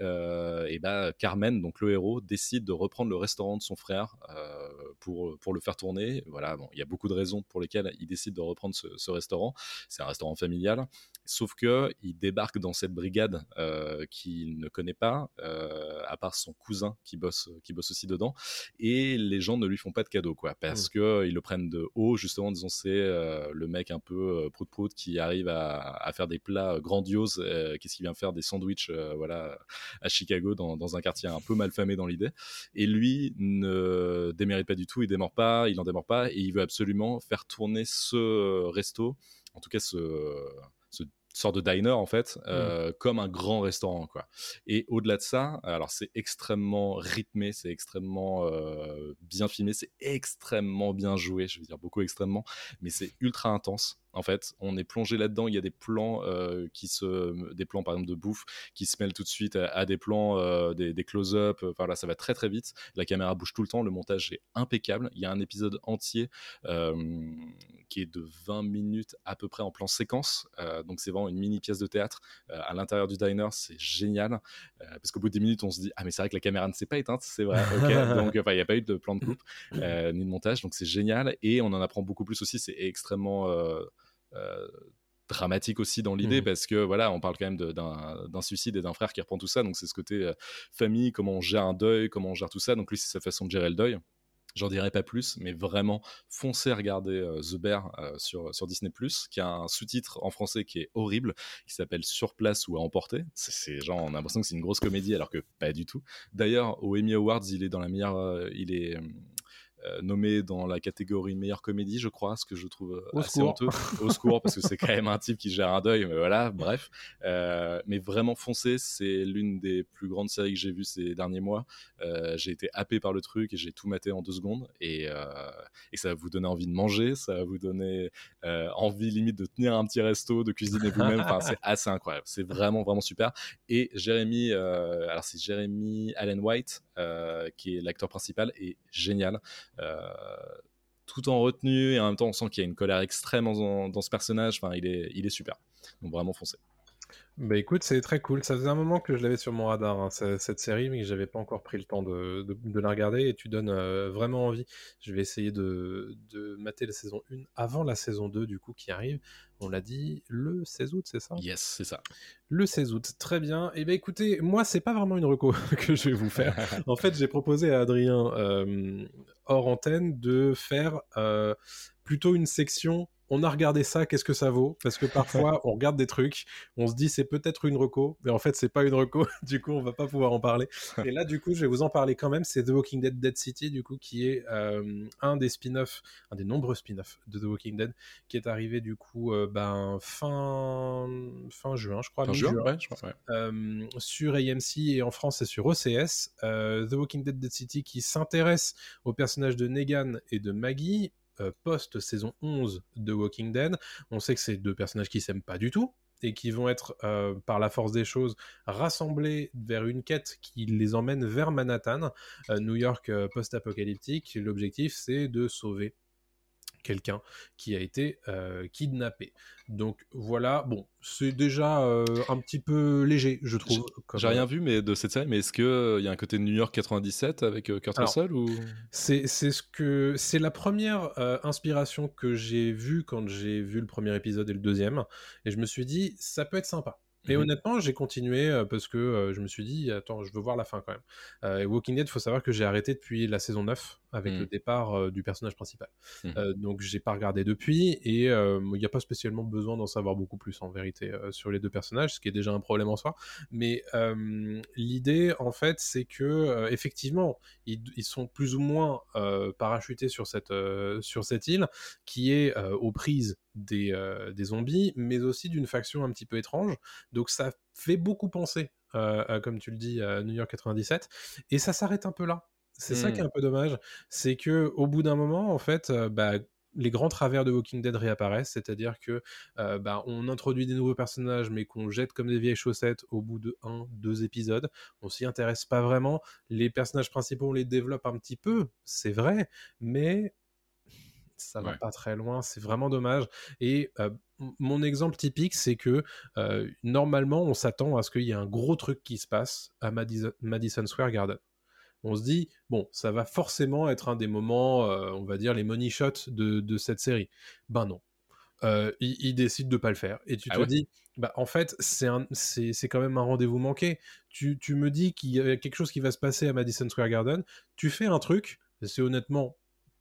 et bah, Carmen, donc le héros, décide de reprendre le restaurant de son frère pour, pour le faire tourner. Voilà, bon, il y a beaucoup de raisons pour lesquelles il décide de reprendre ce, ce restaurant. C'est un restaurant familial. Sauf que il débarque dans cette brigade euh, qu'il ne connaît pas, euh, à part son cousin qui bosse, qui bosse aussi dedans, et les gens ne lui font pas de cadeaux, quoi, parce que euh, ils le prennent de haut, justement, en disant c'est euh, le mec un peu euh, prout prout qui arrive à, à faire des plats grandioses. euh, Qu'est-ce qu'il vient faire des sandwichs, euh, voilà, à Chicago dans, dans un quartier un peu malfamé dans l'idée. Et lui ne démérite pas du tout, il démord pas, il en démord pas, et il veut absolument faire tourner ce resto, en tout cas ce, ce sorte de diner en fait, euh, comme un grand restaurant quoi. Et au-delà de ça, alors c'est extrêmement rythmé, c'est extrêmement euh, bien filmé, c'est extrêmement bien joué, je veux dire beaucoup extrêmement, mais c'est ultra intense. En fait, on est plongé là-dedans. Il y a des plans euh, qui se, des plans par exemple de bouffe qui se mêlent tout de suite à, à des plans, euh, des, des close-up. Enfin là, ça va très très vite. La caméra bouge tout le temps. Le montage est impeccable. Il y a un épisode entier euh, qui est de 20 minutes à peu près en plan séquence. Donc c'est vraiment une mini pièce de théâtre à l'intérieur du diner. C'est génial parce qu'au bout des minutes, on se dit ah mais c'est vrai que la caméra ne s'est pas éteinte. C'est vrai. Donc enfin il n'y a pas eu de plan de coupe ni de montage. Donc c'est génial et on en apprend beaucoup plus aussi. C'est extrêmement dramatique aussi dans l'idée Mhm. parce que voilà on parle quand même d'un suicide et d'un frère qui reprend tout ça donc c'est ce côté euh, famille comment on gère un deuil comment on gère tout ça donc lui c'est sa façon de gérer le deuil J'en dirai pas plus, mais vraiment, foncez regarder euh, The Bear euh, sur, sur Disney+, qui a un sous-titre en français qui est horrible, qui s'appelle Sur place ou à emporter. C'est- genre, on a l'impression que c'est une grosse comédie, alors que pas du tout. D'ailleurs, aux Emmy Awards, il est dans la meilleure, euh, il est euh, nommé dans la catégorie meilleure comédie, je crois, ce que je trouve euh, Au assez secours. honteux. Au secours, parce que c'est quand même un type qui gère un deuil, mais voilà, bref. Euh, mais vraiment foncez, c'est l'une des plus grandes séries que j'ai vues ces derniers mois. Euh, j'ai été happé par le truc et j'ai tout maté en deux secondes. Et, et ça va vous donner envie de manger, ça va vous donner envie limite de tenir un petit resto, de cuisiner vous-même. Enfin, c'est assez incroyable. C'est vraiment, vraiment super. Et Jérémy, alors c'est Jérémy Allen White, qui est l'acteur principal, est génial. Euh, tout en retenue et en même temps on sent qu'il y a une colère extrême dans, ce personnage. Enfin, il est, il est super. Donc vraiment foncez. Bah écoute, c'est très cool. Ça faisait un moment que je l'avais sur mon radar, hein, ce- cette série, mais que j'avais pas encore pris le temps de, de- de la regarder et tu donnes euh, vraiment envie. Je vais essayer de, de mater la saison 1 avant la saison 2 du coup qui arrive. On l'a dit le 16 août, c'est ça? Yes, c'est ça. Le 16 août, très bien. Et ben écoutez, moi c'est pas vraiment une reco que je vais vous faire. En fait, j'ai proposé à Adrien euh, hors antenne de faire euh, plutôt une section. On a regardé ça, qu'est-ce que ça vaut? Parce que parfois, on regarde des trucs, on se dit c'est peut-être une reco, mais en fait, c'est pas une reco. Du coup, on va pas pouvoir en parler. Et là, du coup, je vais vous en parler quand même. C'est The Walking Dead Dead City, du coup, qui est euh, un des spin-offs, un des nombreux spin-offs de The Walking Dead, qui est arrivé du coup euh, ben, fin fin juin, je crois. Fin juin, ouais, je crois, ouais. euh, sur AMC et en France c'est sur OCS. The Walking Dead Dead City qui s'intéresse aux personnages de Negan et de Maggie euh, post saison 11 de Walking Dead. On sait que c'est deux personnages qui s'aiment pas du tout et qui vont être euh, par la force des choses rassemblés vers une quête qui les emmène vers Manhattan, euh, New York post-apocalyptique. L'objectif c'est de sauver quelqu'un qui a été euh, kidnappé. Donc voilà, bon, c'est déjà euh, un petit peu léger, je trouve. J'ai rien vu mais de cette série, mais est-ce qu'il y a un côté New York 97 avec euh, Kurt Alors, Russell ou? C'est c'est ce que c'est la première euh, inspiration que j'ai vue quand j'ai vu le premier épisode et le deuxième, et je me suis dit ça peut être sympa. Et Mhm. honnêtement, j'ai continué euh, parce que euh, je me suis dit attends, je veux voir la fin quand même. Euh, et Walking Dead, faut savoir que j'ai arrêté depuis la saison 9 avec le départ euh, du personnage principal. Euh, donc j'ai pas regardé depuis et il n'y a pas spécialement besoin d'en savoir beaucoup plus en vérité sur les deux personnages, ce qui est déjà un problème en soi. Mais l'idée en fait, c'est que effectivement, ils, ils sont plus ou moins parachutés sur cette sur cette île qui est aux prises des, euh, des zombies, mais aussi d'une faction un petit peu étrange. Donc ça fait beaucoup penser, euh, comme tu le dis, à New York 97, et ça s'arrête un peu là. C'est ça qui est un peu dommage, c'est que au bout d'un moment, en fait, euh, bah, les grands travers de Walking Dead réapparaissent, c'est-à-dire que euh, bah, on introduit des nouveaux personnages, mais qu'on jette comme des vieilles chaussettes au bout de un, deux épisodes. On s'y intéresse pas vraiment. Les personnages principaux, on les développe un petit peu, c'est vrai, mais ça va Ouais. pas très loin. C'est vraiment dommage. Et euh, mon exemple typique, c'est que euh, normalement, on s'attend à ce qu'il y ait un gros truc qui se passe à Madison, Madison Square Garden. On se dit, bon, ça va forcément être un des moments, euh, on va dire, les money shots de, de cette série. Ben non. Euh, il, il décide de pas le faire. Et tu Ah te ouais? dis, bah, en fait, c'est quand même un rendez-vous manqué. Tu, tu me dis qu'il y a quelque chose qui va se passer à Madison Square Garden. Tu fais un truc, c'est honnêtement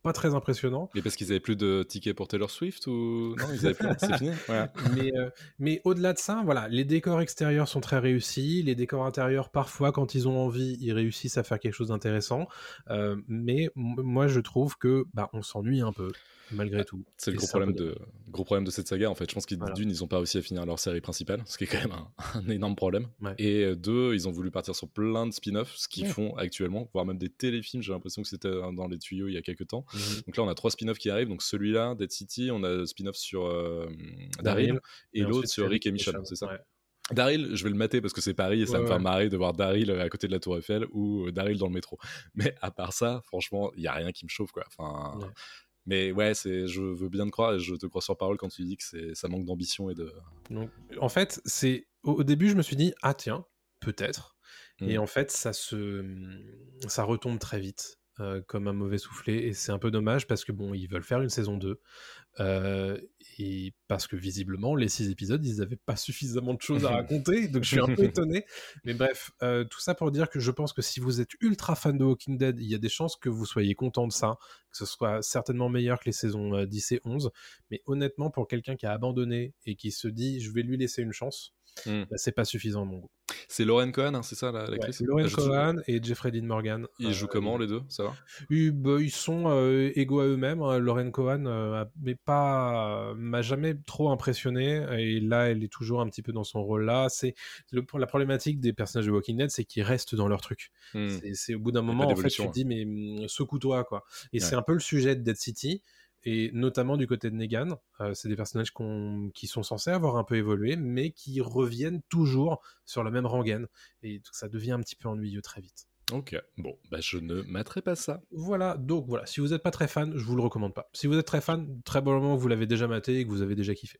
pas très impressionnant. Mais parce qu'ils avaient plus de tickets pour Taylor Swift ou non ils avaient plus c'est fini Voilà. mais euh, mais au-delà de ça, voilà, les décors extérieurs sont très réussis, les décors intérieurs parfois quand ils ont envie, ils réussissent à faire quelque chose d'intéressant. Euh, mais moi je trouve que bah on s'ennuie un peu malgré tout. C'est le gros problème de gros problème de cette saga en fait. Je pense qu'ils Voilà. d'une ils ont pas réussi à finir leur série principale, ce qui est quand même un, un énorme problème. Ouais. Et euh, deux ils ont voulu partir sur plein de spin-offs, ce qu'ils Ouais. font actuellement, voire même des téléfilms. J'ai l'impression que c'était euh, dans les tuyaux il y a quelques temps. Mhm. Donc là on a trois spin-offs qui arrivent. Donc celui-là, Dead City, on a le spin-off sur euh, Daryl. Et, l'autre sur Rick et Michonne, c'est ça ouais. Daryl, je vais le mater parce que c'est Paris et ça Ouais, me fait ouais. marrer de voir Daryl euh, à côté de la Tour Eiffel ou Daryl dans le métro. Mais à part ça, franchement, il y a rien qui me chauffe quoi. Enfin, Ouais. Mais ouais, c'est, je veux bien te croire et je te crois sur parole quand tu dis que c'est, ça manque d'ambition et de. Donc, en fait, c'est au, début, je me suis dit ah tiens, peut-être. Et Mm. en fait, ça se ça retombe très vite. Euh, comme un mauvais soufflé et c'est un peu dommage parce que bon ils veulent faire une saison 2 euh, et parce que visiblement les six épisodes ils n'avaient pas suffisamment de choses à raconter donc je suis un peu étonné. Mais bref euh, tout ça pour dire que je pense que si vous êtes ultra fan de Walking Dead il y a des chances que vous soyez content de ça que ce soit certainement meilleur que les saisons euh, 10 et 11 mais honnêtement pour quelqu'un qui a abandonné et qui se dit je vais lui laisser une chance Mm. bah, c'est pas suffisant à mon goût C'est Lauren Cohen, hein, c'est ça la, Ouais, l'actrice Lauren Cohan et Jeffrey Dean Morgan Ils jouent euh, comment les deux? Ça va? Ils, bah, ils sont euh, égaux à eux-mêmes. hein. Lauren Cohan, euh, mais pas, m'a jamais trop impressionné. Et là, elle est toujours un petit peu dans son rôle-là. C'est le- la problématique des personnages de Walking Dead, c'est qu'ils restent dans leur truc. Mm. C'est- C'est au bout d'un moment, en fait, tu te dis, mais hum, secoue-toi, quoi. Et c'est Ouais. un peu le sujet de Dead City. Et notamment du côté de Negan, euh, c'est des personnages qui sont censés avoir un peu évolué, mais qui reviennent toujours sur la même rengaine. Et ça devient un petit peu ennuyeux très vite. Ok, bon, bah je ne materai pas ça. Voilà, donc voilà, si vous n'êtes pas très fan, je vous le recommande pas. Si vous êtes très fan, très probablement que vous l'avez déjà maté et que vous avez déjà kiffé.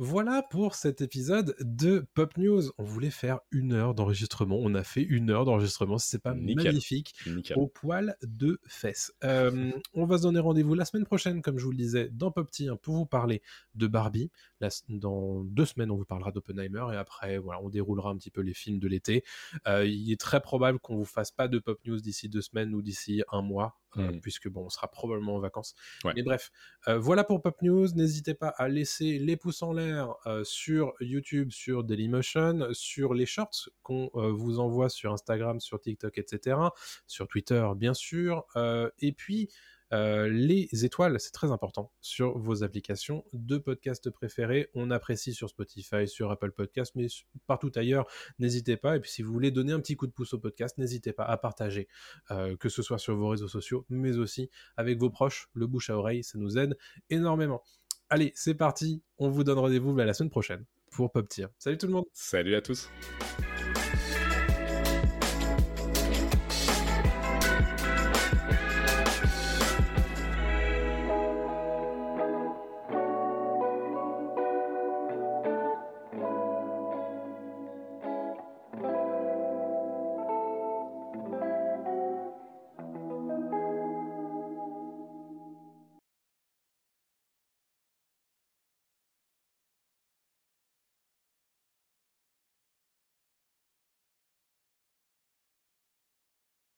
Voilà pour cet épisode de Pop News. On voulait faire une heure d'enregistrement. On a fait une heure d'enregistrement. C'est pas Nickel. magnifique Nickel. au poil de fesses. Euh, on va se donner rendez-vous la semaine prochaine, comme je vous le disais, dans Pop Tea, hein, pour vous parler de Barbie. La- dans deux semaines, on vous parlera d'Oppenheimer et après, voilà, on déroulera un petit peu les films de l'été. Euh, il est très probable qu'on vous fasse pas de Pop News d'ici deux semaines ou d'ici un mois, euh, Mhm. puisque bon, on sera probablement en vacances. Ouais. Mais bref, euh, voilà pour Pop News. N'hésitez pas à laisser les pouces en l'air euh, sur YouTube, sur Dailymotion, sur les shorts qu'on vous envoie sur Instagram, sur TikTok, etc. Sur Twitter, bien sûr. Et puis, euh, les étoiles, c'est très important sur vos applications de podcast préférés. On apprécie sur Spotify, sur Apple Podcast, mais partout ailleurs, n'hésitez pas. Et puis, si vous voulez donner un petit coup de pouce au podcast, n'hésitez pas à partager, euh, que ce soit sur vos réseaux sociaux, mais aussi avec vos proches. Le bouche à oreille, ça nous aide énormément. Allez, c'est parti. On vous donne rendez-vous bah, la semaine prochaine pour Pop Tier. Salut tout le monde. Salut à tous.